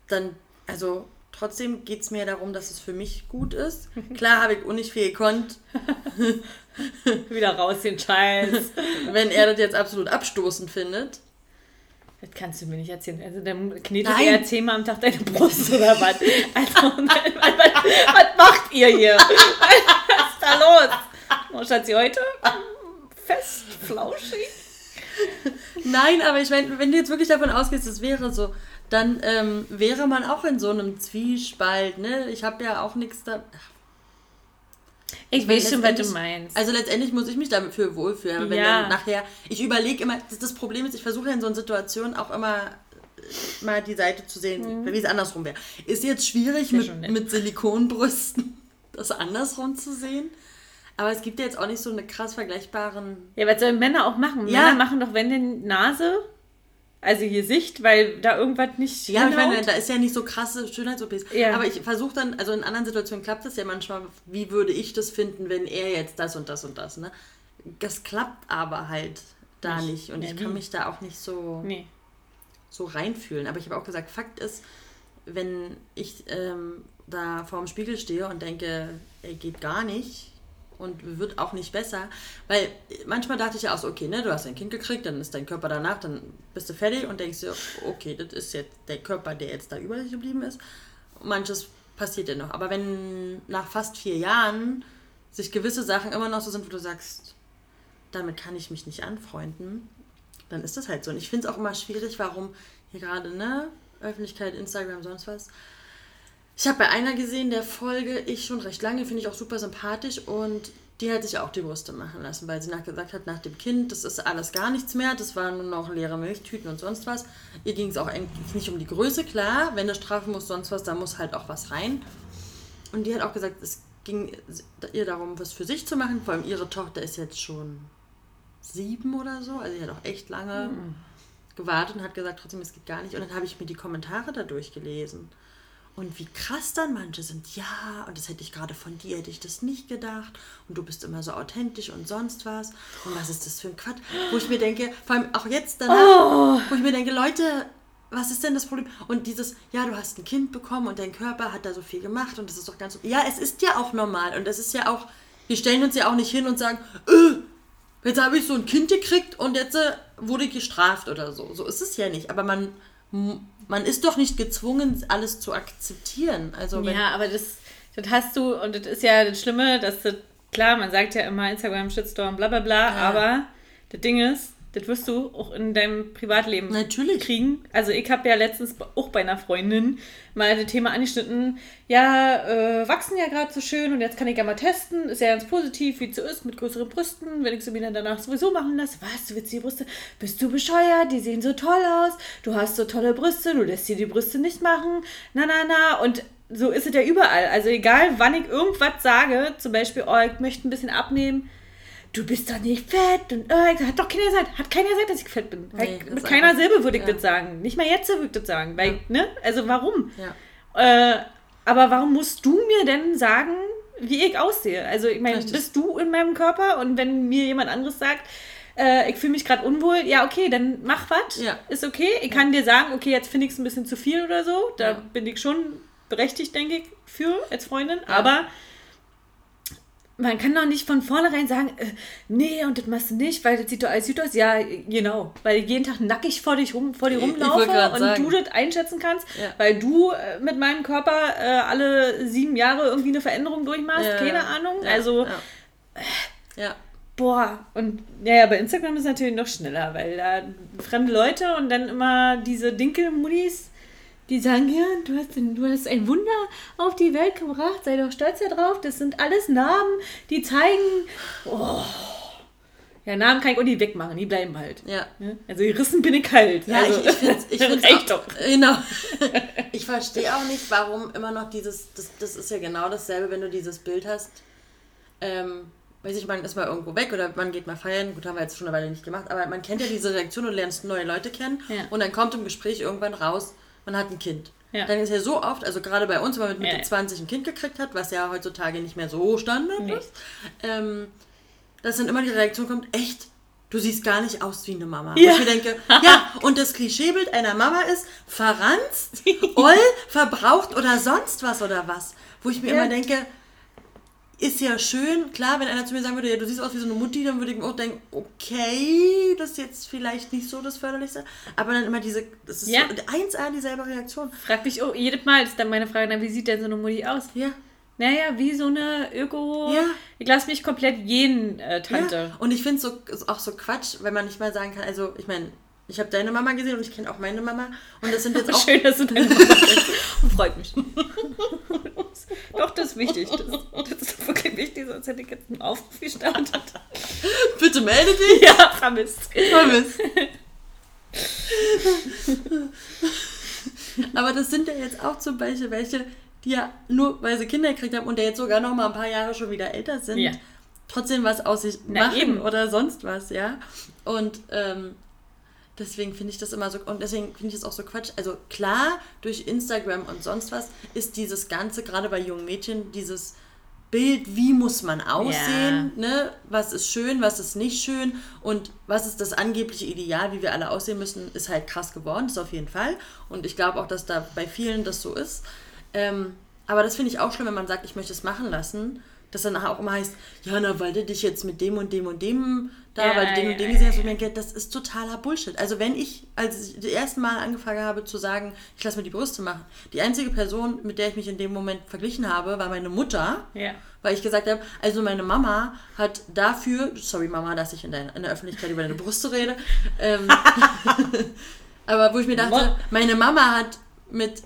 Dann, also trotzdem geht es mir darum, dass es für mich gut ist. Klar habe ich auch nicht viel gekonnt, wieder raus den Scheiß. wenn er das jetzt absolut abstoßend findet. Das kannst du mir nicht erzählen. Also dann knetet Nein. er zehnmal am Tag deine Brust oder was? Also, was, was, was macht ihr hier? Was ist da los? Oh, Schatzi, heute fest, flauschig. Nein, aber ich meine, wenn du jetzt wirklich davon ausgehst, es wäre so, dann ähm, wäre man auch in so einem Zwiespalt, ne? Ich habe ja auch nichts da. Ich weiß schon, was du meinst. Also letztendlich muss ich mich dafür wohlfühlen. Wenn Ja. dann nachher, ich überlege immer, das, das Problem ist, ich versuche in so Situationen auch immer äh, mal die Seite zu sehen, wie es andersrum wäre. Ist jetzt schwierig Wär mit, mit Silikonbrüsten das andersrum zu sehen. Aber es gibt ja jetzt auch nicht so eine krass vergleichbaren. Ja, was sollen Männer auch machen? Ja. Männer machen doch, wenn denn Nase, also Gesicht, weil da irgendwas nicht Ja, ich meine, hinhaut. da ist ja nicht so krasse Schönheits-OPs. Ja. Aber ich versuche dann, also in anderen Situationen klappt das ja manchmal, wie würde ich das finden, wenn er jetzt das und das und das, ne? Das klappt aber halt da Nicht. nicht. Und Ja, ich kann mich da auch nicht so, Nee. so reinfühlen. Aber ich habe auch gesagt, Fakt ist, wenn ich ähm, da vorm Spiegel stehe und denke, ey, geht gar nicht und wird auch nicht besser, weil manchmal dachte ich ja auch so, okay, ne, du hast ein Kind gekriegt, dann ist dein Körper danach, dann bist du fertig und denkst dir, okay, das ist jetzt der Körper, der jetzt da übrig geblieben ist. Manches passiert ja noch. Aber wenn nach fast vier Jahren sich gewisse Sachen immer noch so sind, wo du sagst, damit kann ich mich nicht anfreunden, dann ist das halt so. Und ich finde es auch immer schwierig, warum hier gerade, ne, Öffentlichkeit, Instagram, sonst was. Ich habe bei einer gesehen, der folge ich schon recht lange, finde ich auch super sympathisch und die hat sich auch die Brüste machen lassen, weil sie nach gesagt hat, nach dem Kind, das ist alles gar nichts mehr, das waren nur noch leere Milchtüten und sonst was. Ihr ging es auch eigentlich nicht um die Größe, klar, wenn du strafen musst, sonst was, da muss halt auch was rein. Und die hat auch gesagt, es ging ihr darum, was für sich zu machen, vor allem ihre Tochter ist jetzt schon sieben oder so, also sie hat auch echt lange gewartet und hat gesagt, trotzdem, es geht gar nicht. Und dann habe ich mir die Kommentare da durchgelesen. Und wie krass dann manche sind. Ja, und das hätte ich gerade von dir, hätte ich das nicht gedacht. Und du bist immer so authentisch und sonst was. Und was ist das für ein Quatsch? Wo ich mir denke, vor allem auch jetzt danach, wo ich mir denke, Leute, was ist denn das Problem? Und dieses, ja, du hast ein Kind bekommen und dein Körper hat da so viel gemacht und das ist doch ganz. Ja, es ist ja auch normal. Und es ist ja auch, wir stellen uns ja auch nicht hin und sagen, äh, jetzt habe ich so ein Kind gekriegt und jetzt äh, wurde ich gestraft oder so. So ist es ja nicht. Aber man, man ist doch nicht gezwungen, alles zu akzeptieren. Also Ja, aber das, das hast du, und das ist ja das Schlimme, dass das, klar, man sagt ja immer Instagram, Shitstorm, bla bla bla, aber das Ding ist, das wirst du auch in deinem Privatleben Natürlich. kriegen. Also ich habe ja letztens auch bei einer Freundin mal das Thema angeschnitten, ja, äh, wachsen ja gerade so schön und jetzt kann ich ja mal testen, ist ja ganz positiv, wie es so ist, mit größeren Brüsten, wenn ich sie mir dann danach sowieso machen lasse. Was, du willst die Brüste? Bist du bescheuert? Die sehen so toll aus, du hast so tolle Brüste, du lässt dir die Brüste nicht machen, na na na und so ist es ja überall. Also egal, wann ich irgendwas sage, zum Beispiel, oh, ich möchte ein bisschen abnehmen, du bist doch nicht fett und oh, hat doch keiner gesagt, hat keiner gesagt, dass ich fett bin. Nee, mit das keiner Silbe würde ich ja. das sagen. Nicht mal jetzt würde ich das sagen. Weil, Ja. ne? Also warum? Ja. Äh, aber warum musst du mir denn sagen, wie ich aussehe? Also ich meine, bist du in meinem Körper und wenn mir jemand anderes sagt, äh, ich fühle mich gerade unwohl, ja okay, dann mach was, Ja. ist okay. Ich kann dir sagen, okay, jetzt finde ich es ein bisschen zu viel oder so. Da bin ich schon berechtigt, denke ich, für als Freundin. Aber man kann doch nicht von vornherein sagen, äh, nee, und das machst du nicht, weil das sieht doch alles gut aus. Ja, genau. Weil ich jeden Tag nackig vor, dich rum, vor dir rumlaufe und sagen. du das einschätzen kannst, Ja. weil du äh, mit meinem Körper äh, alle sieben Jahre irgendwie eine Veränderung durchmachst. Ja. Keine Ahnung. Ja. Also, Ja. ja. boah. Und ja, ja, bei Instagram ist es natürlich noch schneller, weil da fremde Leute und dann immer diese Dinkelmuddis, die sagen, ja, du hast, ein- du hast ein Wunder auf die Welt gebracht, sei doch stolz darauf. Das sind alles Namen, die zeigen, oh. Ja, Namen kann ich auch nicht wegmachen, die bleiben halt. ja. Ne? Also gerissen bin ich halt. Ja, also, ich, ich finde ich find's auch, doch. Genau. Ich verstehe auch nicht, warum immer noch dieses, das, das ist ja genau dasselbe, wenn du dieses Bild hast. Ähm, weiß ich, man ist mal irgendwo weg oder man geht mal feiern. Gut, haben wir jetzt schon eine Weile nicht gemacht, aber man kennt ja diese Reaktion und lernst neue Leute kennen. Ja. Und dann kommt im Gespräch irgendwann raus, man hat ein Kind. Ja. Dann ist ja so oft, also gerade bei uns, wenn man mit Mitte Ja, ja. 20 ein Kind gekriegt hat, was ja heutzutage nicht mehr so Standard Nee. ist, ähm, dass dann immer die Reaktion kommt, echt, du siehst gar nicht aus wie eine Mama. Ja. Wo ich mir denke, ja, und das Klischeebild einer Mama ist verranzt, oll, verbraucht oder sonst was oder was. Wo ich mir immer denke, ist ja schön, klar, wenn einer zu mir sagen würde, ja, du siehst aus wie so eine Mutti, dann würde ich mir auch denken, okay, das ist jetzt vielleicht nicht so das Förderlichste. Aber dann immer diese, das ist Ja. so 1A dieselbe Reaktion. Frag mich auch jedes Mal, ist dann meine Frage, na, wie sieht denn so eine Mutti aus? Ja. Naja, wie so eine Öko. Ja. Ich lasse mich komplett jeden äh, Tante. Ja. Und ich finde es so, ist auch so Quatsch, wenn man nicht mal sagen kann, also ich meine, ich habe deine Mama gesehen und ich kenne auch meine Mama. Und das sind jetzt auch Schön, dass du deine Mama kennst. Freut mich. Doch, das ist wichtig. Das, das ist wirklich wichtig, sonst hätte ich jetzt einen Aufruf gestartet. Bitte melde dich. Ja, vermisst. Vermisst. Aber das sind ja jetzt auch zum Beispiel welche, die ja nur, weil sie Kinder gekriegt haben und der jetzt sogar noch mal ein paar Jahre schon wieder älter sind, Ja. trotzdem was aus sich Na, machen eben. oder sonst was, ja. Und ähm, deswegen finde ich das immer so, und deswegen finde ich es auch so Quatsch. Also klar, durch Instagram und sonst was ist dieses Ganze, gerade bei jungen Mädchen, dieses Bild, wie muss man aussehen, ne? was ist schön, was ist nicht schön und was ist das angebliche Ideal, wie wir alle aussehen müssen, ist halt krass geworden, das auf jeden Fall. Und ich glaube auch, dass da bei vielen das so ist. Ähm, aber das finde ich auch schlimm, wenn man sagt, ich möchte es machen lassen, dass dann auch immer heißt, ja, na, weil du dich jetzt mit dem und dem und dem da, Ja, weil du den ja, und den ja, gesehen hast, ja. und mir denke, das ist totaler Bullshit. Also wenn ich, als ich das erste Mal angefangen habe zu sagen, ich lasse mir die Brüste machen, die einzige Person, mit der ich mich in dem Moment verglichen habe, war meine Mutter. Weil ich gesagt habe, also meine Mama hat dafür, sorry Mama, dass ich in, deiner, in der Öffentlichkeit über deine Brüste rede, ähm, aber wo ich mir dachte, meine Mama hat mit,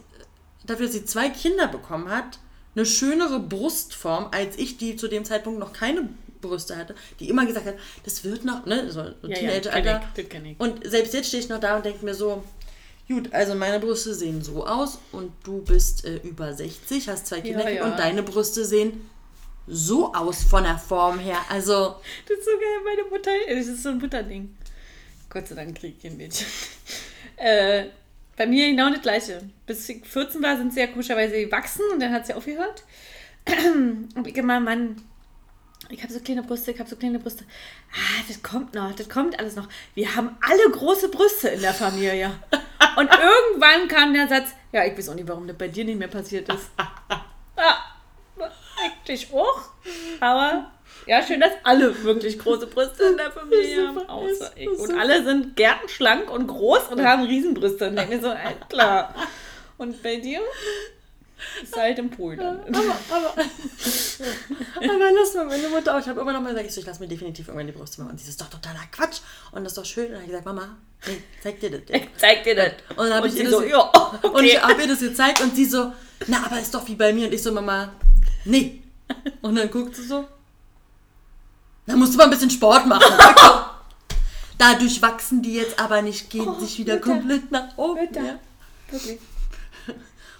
dafür, dass sie zwei Kinder bekommen hat, eine schönere Brustform, als ich, die zu dem Zeitpunkt noch keine Brüste hatte, die immer gesagt hat, das wird noch, ne, so, Ja, ja, Teenager-Alter. ich. Und selbst jetzt stehe ich noch da und denke mir so, gut, also meine Brüste sehen so aus und du bist äh, über 60, hast zwei Kinder Ja, ja. und deine Brüste sehen so aus von der Form her. Also, Das ist so geil, meine Mutter. Das ist so ein Mutterding. Gott sei Dank krieg ich ein Mädchen. äh, bei mir genau das gleiche. Bis ich 14 war, sind sie ja komischerweise gewachsen und dann hat sie aufgehört. Und ich immer, Mann, ich habe so kleine Brüste, ich habe so kleine Brüste. Ah, das kommt noch, das kommt alles noch. Wir haben alle große Brüste in der Familie. Und irgendwann kam der Satz, ja, ich weiß auch nicht, warum das bei dir nicht mehr passiert ist. Ja, eigentlich auch. Aber ja, schön, dass alle wirklich große Brüste in der Familie haben. Außer ich. Und alle sind gärtenschlank und groß und haben Riesenbrüste. Und denke mir so, äh, klar. Und bei dir? Ist halt im Pool dann. aber, aber, aber lass mal meine Mutter auch. Ich habe immer noch mal gesagt, ich, so, ich lasse mir definitiv irgendwann die Brüste machen. Und sie so, ist doch totaler Quatsch. Und das ist doch schön. Und dann habe ich gesagt, Mama, nee, zeig dir das. Ich zeig dir das. Und dann habe ich ihr so, das, ja, okay. und ich habe ihr das gezeigt und sie so, na, aber ist doch wie bei mir. Und ich so, Mama, nee. Und dann guckt sie so, na, musst du mal ein bisschen Sport machen. Dadurch wachsen die jetzt aber nicht, gehen Oh, sich wieder Mütter. komplett nach oben. Mütter. Ja. Wirklich.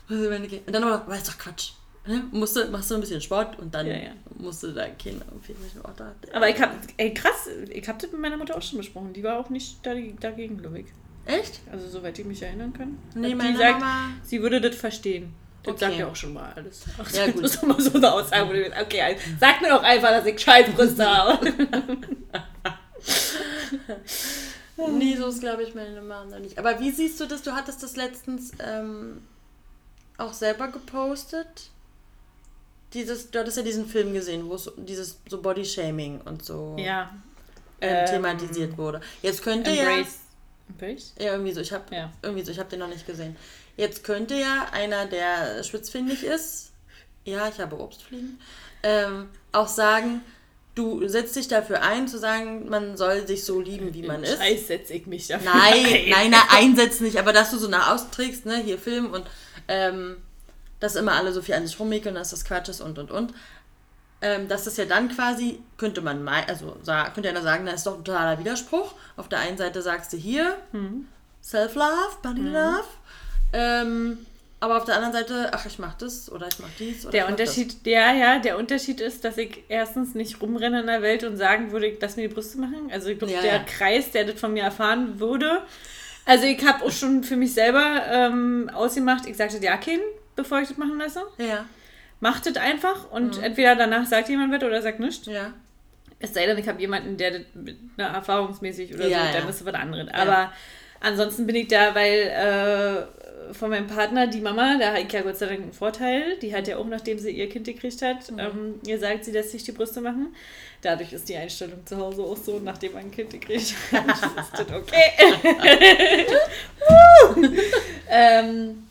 Und dann aber, weißt doch Quatsch. Ne? Musst du, machst du ein bisschen Sport und dann Ja, ja. musst du dein Kind nicht mehr da. Aber ich hab, ey krass, ich hab das mit meiner Mutter auch schon besprochen. Die war auch nicht dagegen, dagegen glaube ich. Echt? Also soweit ich mich erinnern kann. Nee, die meine sagt, Mama- sie würde das verstehen. Das Okay. sagt ja auch schon mal alles. Ach, Ja, gut. Das ist immer so eine Aussage, wo du denkst, okay, also, sag mir doch einfach, dass ich Scheißbrüste habe. Nee, so ist, glaube ich, meine Mama noch nicht. Aber wie siehst du das? Du hattest das letztens ähm, auch selber gepostet. Dieses, du hattest ja diesen Film gesehen, wo es dieses so Bodyshaming und so ja. ähm, Ähm, thematisiert wurde. Jetzt könnte ja, Embrace. Embrace? ja irgendwie so, ich habe Ja. irgendwie so, ich habe den noch nicht gesehen. Jetzt könnte ja einer, der spitzfindig ist, ja, ich habe Obstfliegen, ähm, auch sagen, du setzt dich dafür ein, zu sagen, man soll sich so lieben, wie man ist. Scheiß setze ich mich dafür Nein, ein. nein, nein, einsetzen nicht, aber dass du so nach außen trägst, ne, hier Film und ähm, dass immer alle so viel an sich rummäkeln, dass das Quatsch ist und und und. Ähm, dass das ja dann quasi, könnte man also könnte einer sagen, da ist doch ein totaler Widerspruch. Auf der einen Seite sagst du hier, Mhm. Self-Love, Body-Love. Ähm, aber auf der anderen Seite, ach, ich mach das oder ich mach dies oder Der ich Unterschied, ja, ja, der Unterschied ist, dass ich erstens nicht rumrenne in der Welt und sagen würde, lass mir die Brüste machen. Also ich glaube, Ja, der ja. Kreis, der das von mir erfahren würde. Also ich habe auch schon für mich selber ähm, ausgemacht, ich sagte ja keinen, bevor ich das machen lasse. Das. Ja, Macht das einfach und entweder danach sagt jemand was oder sagt nichts. ja. Es sei denn, ich habe jemanden, der das mit, na, erfahrungsmäßig oder Ja, so, dann ist es was anderes. Aber ansonsten bin ich da, weil äh, von meinem Partner, die Mama, da ich ja Gott sei Dank einen Vorteil. Die hat ja auch, nachdem sie ihr Kind gekriegt hat, Mhm. ähm, ihr sagt, sie lässt sich die Brüste machen. Dadurch ist die Einstellung zu Hause auch so, nachdem man ein Kind gekriegt hat, ist das okay. Ähm,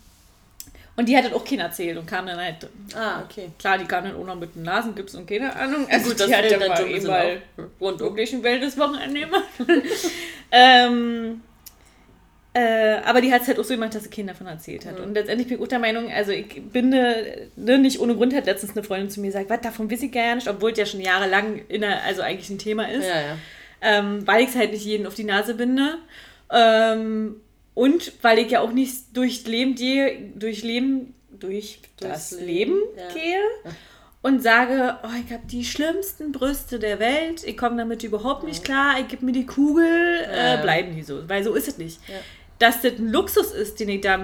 und die hat das auch keiner erzählt und kam dann halt Ah, okay. Klar, die kam dann auch noch mit einem Nasengips und keine Ahnung. Also Gut, das die hat dann mal eben mal. Rundum. wirklich ein wildes Wochenende ähm, äh, aber die hat es halt auch so gemacht, dass sie Kinder davon erzählt hat. Und letztendlich bin ich auch der Meinung, also ich bin ne, ne, nicht ohne Grund hat letztens eine Freundin zu mir gesagt, was, davon weiß ich gar nicht, obwohl es ja schon jahrelang in der, also eigentlich ein Thema ist Ja, ja. ähm, weil ich es halt nicht jeden auf die Nase binde. Ähm, und weil ich ja auch nicht durch Leben, die, durch Leben, durch das Leben, Leben ja. gehe und sage, oh, ich habe die schlimmsten Brüste der Welt, ich komme damit überhaupt nicht klar, ich gebe mir die Kugel, äh, bleiben die so, weil so ist es nicht. Ja. Dass das ein Luxus ist, den ich da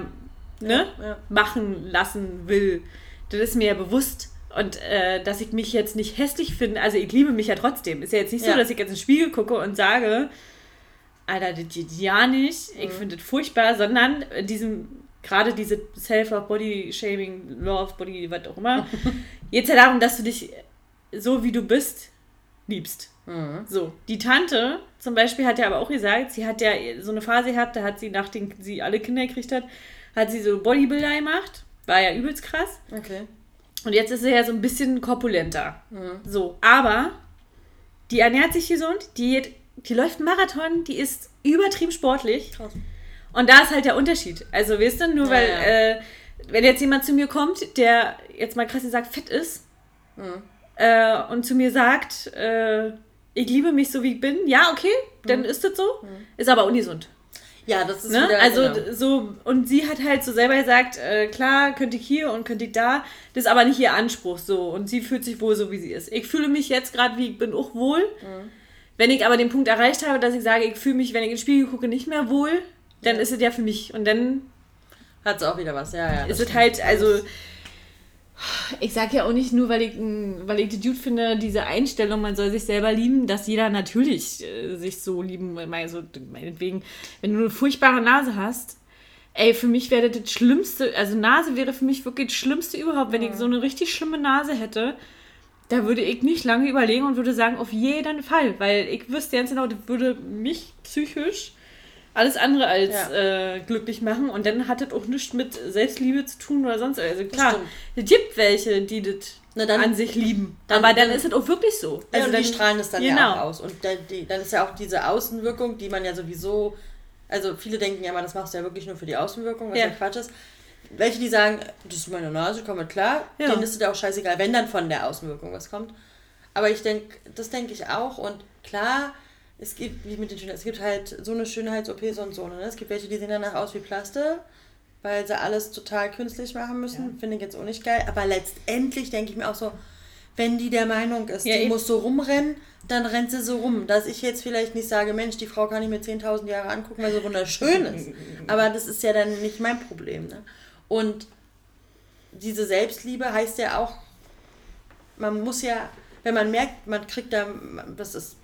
ne, ja. machen lassen will, das ist mir ja bewusst. Und äh, dass ich mich jetzt nicht hässlich finde, also ich liebe mich ja trotzdem. Ist ja jetzt nicht so, Ja. dass ich jetzt in den Spiegel gucke und sage, Alter, das geht ja nicht, Mhm. ich finde das furchtbar, sondern in diesem, gerade diese Self-Love, Body-Shaming, Love, Body, was auch immer, geht es ja darum, dass du dich so wie du bist, liebst. Mhm. So, die Tante zum Beispiel hat ja aber auch gesagt, sie hat ja so eine Phase gehabt, da hat sie, nachdem sie alle Kinder gekriegt hat, hat sie so Bodybuilder gemacht. War ja übelst krass. Okay. Und jetzt ist sie ja so ein bisschen korpulenter. So, aber die ernährt sich gesund, die, die läuft einen Marathon, die ist übertrieben sportlich. Krass. Und da ist halt der Unterschied. Also, weißt du, nur Ja, weil, ja. Äh, wenn jetzt jemand zu mir kommt, der jetzt mal krass gesagt fett ist Mhm. äh, und zu mir sagt, äh, ich liebe mich so wie ich bin, ja, okay, dann ist das so. Ist aber ungesund. Ja, das ist Ne? wieder, Also genau. so, und sie hat halt so selber gesagt, äh, klar, könnte ich hier und könnte ich da, das ist aber nicht ihr Anspruch so. Und sie fühlt sich wohl so, wie sie ist. Ich fühle mich jetzt gerade, wie ich bin, auch wohl. Mhm. Wenn ich aber den Punkt erreicht habe, dass ich sage, ich fühle mich, wenn ich in den Spiegel gucke, nicht mehr wohl, dann ist es ja für mich. Und dann hat es auch wieder was, ja, ja. ist es halt, also ich sage ja auch nicht nur, weil ich, weil ich die Dude finde, diese Einstellung, man soll sich selber lieben, dass jeder natürlich äh, sich so lieben, also meinetwegen, wenn du eine furchtbare Nase hast, ey, für mich wäre das, das Schlimmste, also Nase wäre für mich wirklich das Schlimmste überhaupt, wenn ich so eine richtig schlimme Nase hätte, da würde ich nicht lange überlegen und würde sagen, auf jeden Fall, weil ich wüsste ganz genau, das würde mich psychisch alles andere als Ja. äh, glücklich machen und dann hat das auch nichts mit Selbstliebe zu tun oder sonst also klar es gibt welche die das Na, dann- an sich lieben dann- aber dann, dann- ist es auch wirklich so Also also die strahlen es dann ja genau. auch aus. Und dann, die, dann ist ja auch diese Außenwirkung, die man ja sowieso, also viele denken ja immer, das machst du ja wirklich nur für die Außenwirkung, was ja, Ja. Quatsch ist. Welche, die sagen, das ist meine Nase, komm mal klar, Ja. denen ist es ja auch scheißegal, wenn dann von der Außenwirkung was kommt. Aber ich denke, das denke ich auch. Und klar, es gibt, wie mit den Schönheits, es gibt halt so eine Schönheits-OPs und so. Ne? Es gibt welche, die sehen danach aus wie Plaste. weil sie alles total künstlich machen müssen. Ja. Finde ich jetzt auch nicht geil. Aber letztendlich denke ich mir auch so, wenn die der Meinung ist, ja, die eben. muss so rumrennen, dann rennt sie so rum. Dass ich jetzt vielleicht nicht sage, Mensch, die Frau kann ich mir 10.000 Jahre angucken, weil sie wunderschön ist. Aber das ist ja dann nicht mein Problem. Ne? Und diese Selbstliebe heißt ja auch, man muss ja, wenn man merkt, man kriegt da, das ist,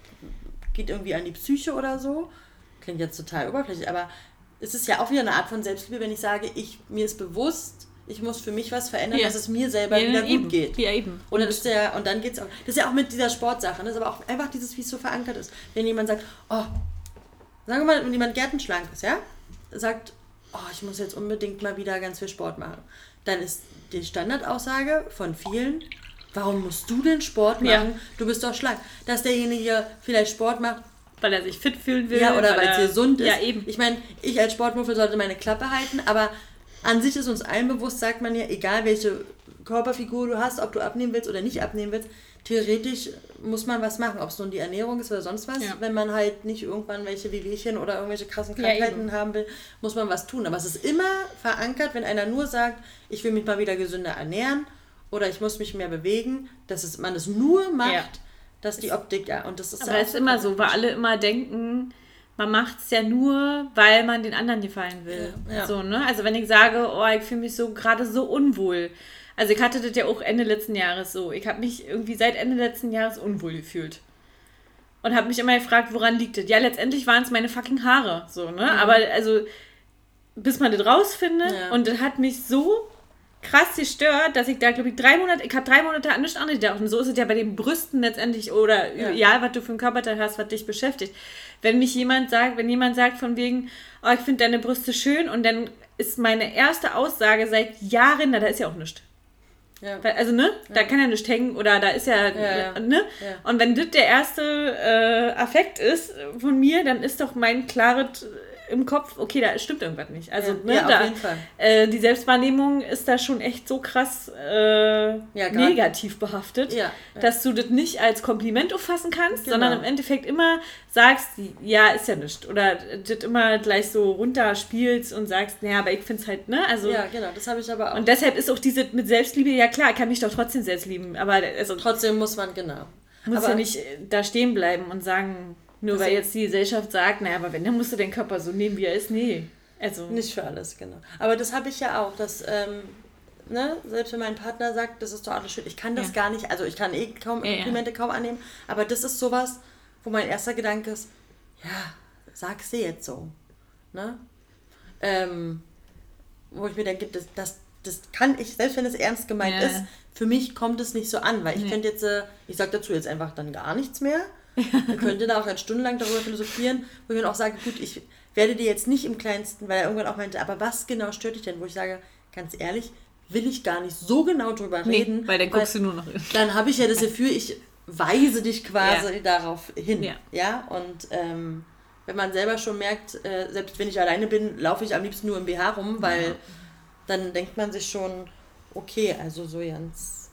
geht irgendwie an die Psyche oder so, klingt jetzt total oberflächlich, aber es ist ja auch wieder eine Art von Selbstliebe, wenn ich sage, ich, mir ist bewusst, ich muss für mich was verändern, ja. dass es mir selber ja, wieder eben. gut geht. Ja, eben. Und, das ist der, und dann geht es auch. Das ist ja auch mit dieser Sportsache, das ist aber auch einfach dieses, wie es so verankert ist. Wenn jemand sagt, oh, sagen wir mal, wenn jemand gärtenschlank ist, ja, sagt, oh, ich muss jetzt unbedingt mal wieder ganz viel Sport machen, dann ist die Standardaussage von vielen, warum musst du denn Sport machen? Ja. Du bist doch schlank. Dass derjenige vielleicht Sport macht, weil er sich fit fühlen will. Ja, oder weil es gesund ist. Ja, eben. Ich meine, ich als Sportmuffel sollte meine Klappe halten, aber an sich ist uns allen bewusst, sagt man ja, egal welche Körperfigur du hast, ob du abnehmen willst oder nicht abnehmen willst, theoretisch muss man was machen, ob es nun die Ernährung ist oder sonst was. Ja. Wenn man halt nicht irgendwann welche Wehwehchen oder irgendwelche krassen Krankheiten ja, haben will, muss man was tun. Aber es ist immer verankert, wenn einer nur sagt, ich will mich mal wieder gesünder ernähren oder ich muss mich mehr bewegen, dass es, man es nur macht, ja. dass die Optik, ja, und das ist Aber es ist immer so, weil alle immer denken, man macht es ja nur, weil man den anderen gefallen will. Ja, So, ne? Also wenn ich sage, oh, ich fühle mich so gerade so unwohl. Also ich hatte das ja auch Ende letzten Jahres so. Ich habe mich irgendwie seit Ende letzten Jahres unwohl gefühlt. Und habe mich immer gefragt, woran liegt das? Ja, letztendlich waren es meine fucking Haare. So, ne? Mhm. Aber also, bis man das rausfindet. Ja. Und das hat mich so krass gestört, dass ich da, glaube ich, drei Monate, ich habe drei Monate an nichts anderes gedacht. Und so ist es ja bei den Brüsten letztendlich oder ja. egal, was du für ein Körperteil hast, was dich beschäftigt. Wenn mich jemand sagt, wenn jemand sagt von wegen, oh, ich finde deine Brüste schön und dann ist meine erste Aussage seit Jahren, na, da ist ja auch nichts. Ja. Also, ne? Ja. Da kann ja nichts hängen oder da ist ja, ja ne? Und wenn das der erste äh, Affekt ist von mir, dann ist doch mein klares im Kopf, okay, da stimmt irgendwas nicht. Also, ja, ne, ja, da, äh, die Selbstwahrnehmung ist da schon echt so krass äh, ja, negativ behaftet, dass du das nicht als Kompliment auffassen kannst, genau. sondern im Endeffekt immer sagst, ja, ist ja nichts. Oder das immer gleich so runterspielst und sagst, naja, aber ich finde es halt, ne? Also, ja, genau, das habe ich aber auch. Und deshalb ist auch diese mit Selbstliebe, ja klar, ich kann mich doch trotzdem selbst lieben, aber also, trotzdem muss man, genau. Muss aber, ja nicht da stehen bleiben und sagen, nur weil jetzt die Gesellschaft sagt, naja, aber wenn, dann musst du den Körper so nehmen, wie er ist. Nee. Also. Nicht für alles, genau. Aber das habe ich ja auch, dass, ähm, ne, selbst wenn mein Partner sagt, das ist doch alles schön, ich kann das ja. gar nicht, also ich kann eh kaum ja, Komplimente ja. kaum annehmen, aber das ist sowas, wo mein erster Gedanke ist, ja, sag sie jetzt so. Ne? Ähm, wo ich mir denke, das, das, das kann ich, selbst wenn es ernst gemeint ist, für mich kommt es nicht so an, weil ich nee. könnte jetzt, äh, ich sage dazu jetzt einfach dann gar nichts mehr man könnte da auch eine Stunde lang darüber philosophieren, wo ich dann auch sage, gut, ich werde dir jetzt nicht im kleinsten, weil er irgendwann auch meinte, aber was genau stört dich denn? Wo ich sage, ganz ehrlich, will ich gar nicht so genau drüber nee, reden. Weil dann guckst weil, du nur noch. Dann habe ich ja das Gefühl, ich weise dich quasi ja. darauf hin. Ja. ja? Und ähm, wenn man selber schon merkt, äh, selbst wenn ich alleine bin, laufe ich am liebsten nur im BH rum, weil ja. dann denkt man sich schon, okay, also so ganz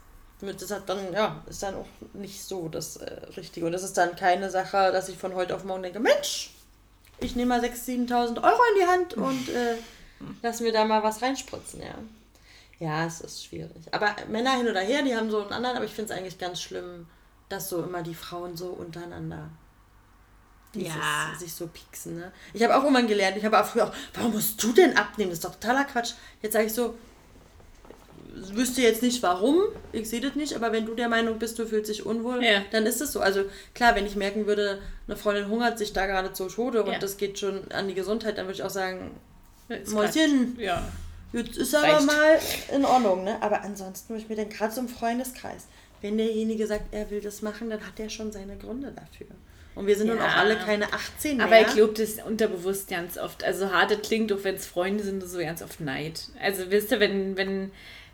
das hat dann, ja, ist dann auch nicht so das äh, Richtige. Und das ist dann keine Sache, dass ich von heute auf morgen denke, Mensch, ich nehme mal 6.000, 7.000 Euro in die Hand und äh, lass mir da mal was reinspritzen, ja. Ja, es ist schwierig. Aber Männer hin oder her, die haben so einen anderen, aber ich finde es eigentlich ganz schlimm, dass so immer die Frauen so untereinander dieses, ja. sich so pieksen. Ne? Ich habe auch immer gelernt, ich habe auch früher auch, warum musst du denn abnehmen? Das ist doch totaler Quatsch. Jetzt sage ich so, wüsste jetzt nicht warum, ich sehe das nicht, aber wenn du der Meinung bist, du fühlst dich unwohl, ja. dann ist es so. Also klar, wenn ich merken würde, eine Freundin hungert sich da gerade zu Tode und ja. das geht schon an die Gesundheit, dann würde ich auch sagen, Mäuschen, ja. jetzt ist aber Reicht. mal in Ordnung, ne? Aber ansonsten würde ich mir dann gerade so im Freundeskreis, wenn derjenige sagt, er will das machen, dann hat er schon seine Gründe dafür. Und wir sind ja. nun auch alle keine 18 mehr. Aber ich glaube, das ist unterbewusst ganz oft. Also hart das klingt, auch wenn es Freunde sind, so ganz oft Neid. Also wisst ihr, wenn, wenn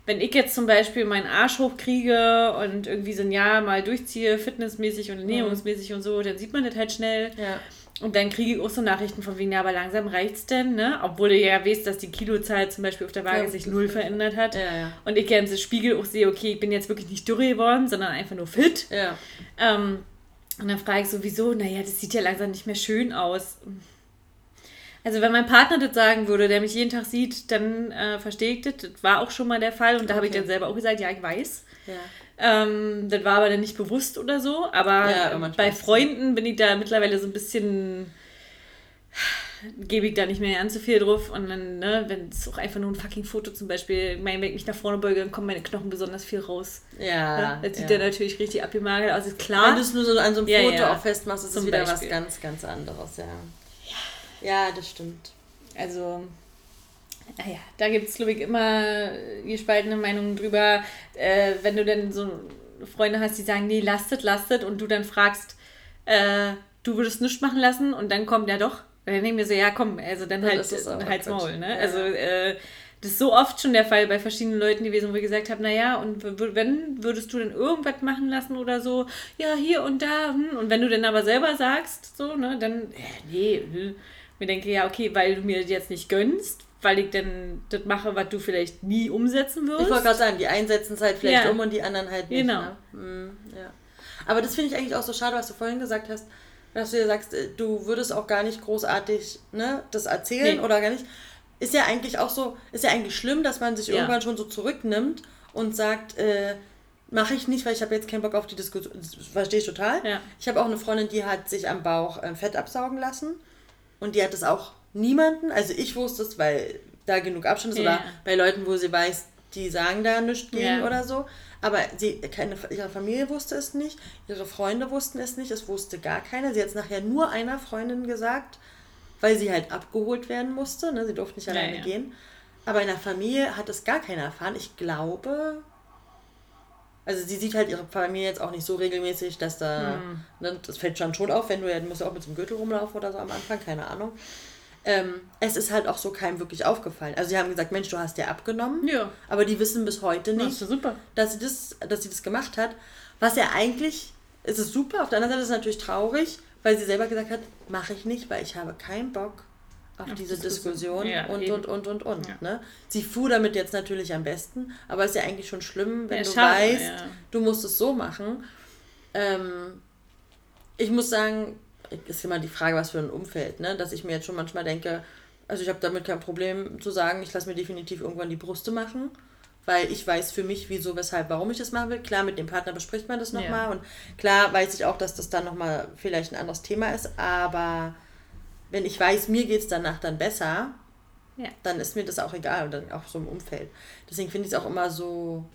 wenn ich jetzt zum Beispiel meinen Arsch hochkriege und irgendwie so ein Jahr mal durchziehe, fitnessmäßig und ernährungsmäßig mhm. und so, dann sieht man das halt schnell. Ja. Und dann kriege ich auch so Nachrichten von wegen, ja, aber langsam reicht es denn, ne? Obwohl du ja weißt, dass die Kilozahl zum Beispiel auf der Waage ja, sich null verändert hat. Ja, ja. Und ich ja im Spiegel auch sehe, okay, ich bin jetzt wirklich nicht dürre geworden, sondern einfach nur fit. Ja. Ähm, und dann frage ich sowieso, naja, das sieht ja langsam nicht mehr schön aus. Also wenn mein Partner das sagen würde, der mich jeden Tag sieht, dann äh, verstehe ich das. Das war auch schon mal der Fall und da habe ich Okay. dann selber auch gesagt, ja, ich weiß. Ja. Ähm, das war aber dann nicht bewusst oder so. Aber Ja, bei. Freunden bin ich da mittlerweile so ein bisschen. gebe ich da nicht mehr ganz so viel drauf. Und dann, ne, wenn es auch einfach nur ein fucking Foto zum Beispiel, mein, wenn ich mich nach vorne beuge, dann kommen meine Knochen besonders viel raus. Ja. Ja, das sieht ja. dann natürlich richtig abgemagert aus. Ist Wenn klar. du es nur so an so einem Foto ja. auch festmachst, ist es wieder Beispiel. was ganz, ganz anderes, ja. Ja, das stimmt. Also, naja, da gibt es, glaube ich, immer gespaltene Meinungen drüber. Äh, wenn du dann so Freunde hast, die sagen, nee, lastet, lastet, und du dann fragst, äh, du würdest nichts machen lassen, und dann kommt ja doch. Und dann ich mir so, ja, komm, also dann Ja, halt halt's. Maul, ne? Ja. Also, äh, das ist so oft schon der Fall bei verschiedenen Leuten gewesen, wo ich gesagt habe, naja, und wenn, würdest du denn irgendwas machen lassen oder so? Ja, hier und da. Hm. Und wenn du dann aber selber sagst, so, ne, dann, äh, nee, hm. Mir denke, ja, okay, weil du mir das jetzt nicht gönnst, weil ich dann das mache, was du vielleicht nie umsetzen wirst. Ich wollte gerade sagen, die einen setzen es halt vielleicht Ja. um und die anderen halt nicht. Genau. Ne? Hm, ja. Aber das finde ich eigentlich auch so schade, was du vorhin gesagt hast, dass du dir sagst, äh, du würdest auch gar nicht großartig ne, das erzählen Nee. oder gar nicht. Ist ja eigentlich auch so, ist ja eigentlich schlimm, dass man sich Ja. irgendwann schon so zurücknimmt und sagt, äh, mache ich nicht, weil ich habe jetzt keinen Bock auf die Diskussion. Verstehe ich total. Ja. Ich habe auch eine Freundin, die hat sich am Bauch äh, Fett absaugen lassen und die hat es auch niemanden, also ich wusste es, weil da genug Abstand ist Ja. oder bei Leuten, wo sie weiß, die sagen da nichts gegen Ja. oder so. Aber sie, keine, ihre Familie wusste es nicht, ihre Freunde wussten es nicht, es wusste gar keiner. Sie hat es nachher nur einer Freundin gesagt, weil sie halt abgeholt werden musste. Ne? Sie durfte nicht Ja, alleine ja. gehen. Aber in der Familie hat es gar keiner erfahren. Ich glaube, also sie sieht halt ihre Familie jetzt auch nicht so regelmäßig, dass da, Hm. ne, das fällt schon schon auf, wenn du ja, du musst ja auch mit so einem Gürtel rumlaufen oder so am Anfang, keine Ahnung. Ähm, es ist halt auch so keinem wirklich aufgefallen. Also sie haben gesagt, Mensch, du hast ja abgenommen, Ja, aber die wissen bis heute das nicht, ist super. dass sie das, dass sie das gemacht hat. Was ja eigentlich, ist es super, auf der anderen Seite ist es natürlich traurig, weil sie selber gesagt hat, mache ich nicht, weil ich habe keinen Bock auf, diese Diskussion. Ja, und, und, und, und, und. Ja. Ne? Sie fuhr damit jetzt natürlich am besten, aber es ist ja eigentlich schon schlimm, wenn Ja, du schade, weißt, ja. du musst es so machen. Ähm, ich muss sagen, ist immer die Frage, was für ein Umfeld, ne? dass ich mir jetzt schon manchmal denke, also ich habe damit kein Problem zu sagen, ich lasse mir definitiv irgendwann die Brüste machen, weil ich weiß für mich, wieso, weshalb, warum ich das machen will. Klar, mit dem Partner bespricht man das Ja. nochmal und klar weiß ich auch, dass das dann nochmal vielleicht ein anderes Thema ist, aber wenn ich weiß, mir geht es danach dann besser, Ja. dann ist mir das auch egal und dann auch so im Umfeld. Deswegen finde ich es auch immer so,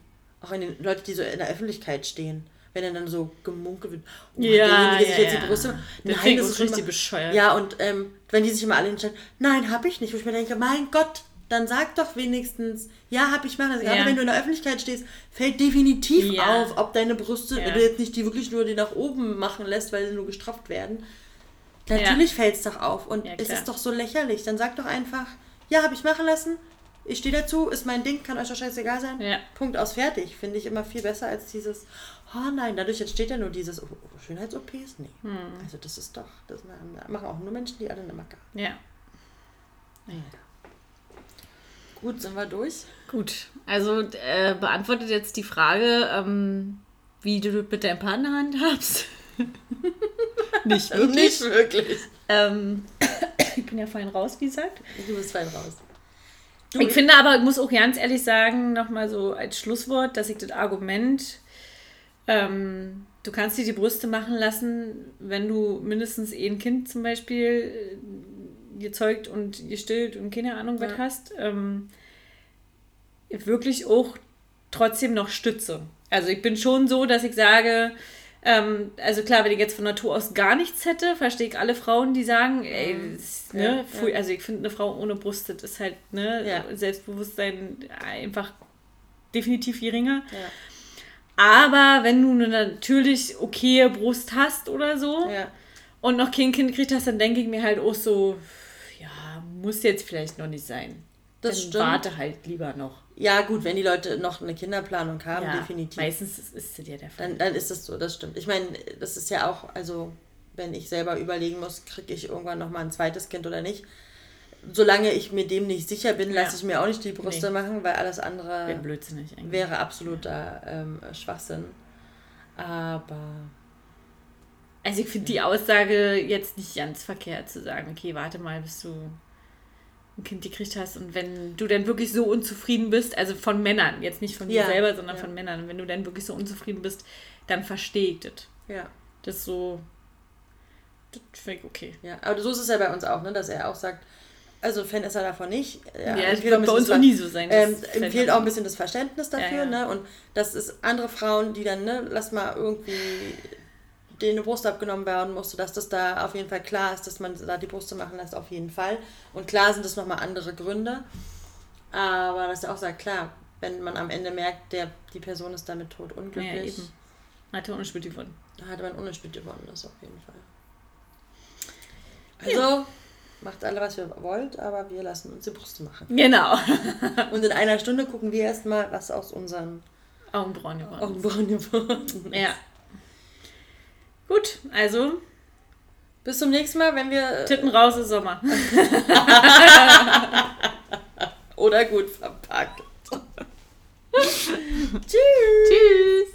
auch in den Leuten, die so in der Öffentlichkeit stehen, wenn dann, dann so gemunkelt wird, oh, Ja, derjenige sich ja, jetzt ja. die Brüste. Das Nein, das ist richtig immer, bescheuert. Ja, und ähm, wenn die sich immer alle entscheiden, nein, habe ich nicht, wo ich mir denke, mein Gott, dann sag doch wenigstens, ja, habe ich machen. Gerade Ja. wenn du in der Öffentlichkeit stehst, fällt definitiv Ja. auf, ob deine Brüste, Ja. wenn du jetzt nicht die wirklich nur die nach oben machen lässt, weil sie nur gestrafft werden. Natürlich fällt es doch auf und Ja, es ist doch so lächerlich. Dann sag doch einfach, ja, habe ich machen lassen, ich stehe dazu, ist mein Ding, kann euch doch scheißegal sein. Ja. Punkt aus, fertig. Finde ich immer viel besser als dieses, oh nein, dadurch entsteht ja nur dieses oh, Schönheits-OPs. Nee. Hm. Also das ist doch, das machen auch nur Menschen, die alle eine Macke haben. Ja. Gut, sind wir durch? Gut, also äh, beantwortet jetzt die Frage, ähm, wie du mit deinem Partner handhabst. Nicht wirklich. Nicht wirklich. Ähm, ich bin ja vorhin raus, wie gesagt. Du bist fein raus. Ich finde aber, ich muss auch ganz ehrlich sagen, nochmal so als Schlusswort, dass ich das Argument, ähm, du kannst dir die Brüste machen lassen, wenn du mindestens ein Kind zum Beispiel äh, gezeugt und gestillt und keine Ahnung was Ja. hast, ähm, wirklich auch trotzdem noch stütze. Also ich bin schon so, dass ich sage, ähm, also klar, wenn ich jetzt von Natur aus gar nichts hätte, verstehe ich alle Frauen, die sagen, ey, das, Mhm. Ja, ne, pfui, also ich finde eine Frau ohne Brust, das ist halt, ne, Ja. Selbstbewusstsein einfach definitiv geringer. Ja. Aber wenn du eine natürlich okaye Brust hast oder so Ja. und noch kein Kind gekriegt hast, dann denke ich mir halt auch so, ja, muss jetzt vielleicht noch nicht sein. Das dann stimmt. warte halt lieber noch. Ja, gut, wenn die Leute noch eine Kinderplanung haben, ja, definitiv. Meistens ist, das ja der Fall. Dann, dann ist es so, das stimmt. Ich meine, das ist ja auch, also wenn ich selber überlegen muss, kriege ich irgendwann nochmal ein zweites Kind oder nicht. Solange ich mir dem nicht sicher bin, lasse Ja. ich mir auch nicht die Brüste Nee. machen, weil alles andere Wäre blödsinnig eigentlich. wäre absoluter ähm, Schwachsinn. Aber Also ich finde die Aussage jetzt nicht ganz verkehrt zu sagen, okay, warte mal, bis du ein Kind gekriegt hast und wenn du dann wirklich so unzufrieden bist, also von Männern, jetzt nicht von Ja, dir selber, sondern ja. von Männern, und wenn du dann wirklich so unzufrieden bist, dann verstehe ich das. Ja. Das ist so, das finde ich okay. Ja, aber so ist es ja bei uns auch, ne, dass er auch sagt, also Fan ist er davon nicht. Ja, Er das wird bei uns auch nie so sein. Ähm, empfiehlt auch ein bisschen das Verständnis dafür, Ja, ja. ne? Und das ist andere Frauen, die dann, ne, lass mal irgendwie denen eine Brust abgenommen werden musste, dass das da auf jeden Fall klar ist, dass man da die Brüste machen lässt, auf jeden Fall. Und klar sind das nochmal andere Gründe. Aber dass er auch sagt, klar, wenn man am Ende merkt, der, die Person ist damit tot Ja, unglücklich, eben. Hat er unspielt gewonnen. da hatte man unentschieden gewonnen, das auf jeden Fall. Also, macht alle, was ihr wollt, aber wir lassen uns die Brüste machen. Genau. Und in einer Stunde gucken wir erstmal, was aus unseren Augenbrauen gewonnen. Augenbrauen geworden ist. Ja. Gut, also Bis zum nächsten Mal, wenn wir. Titten raus ist Sommer. Oder gut verpackt. Tschüss.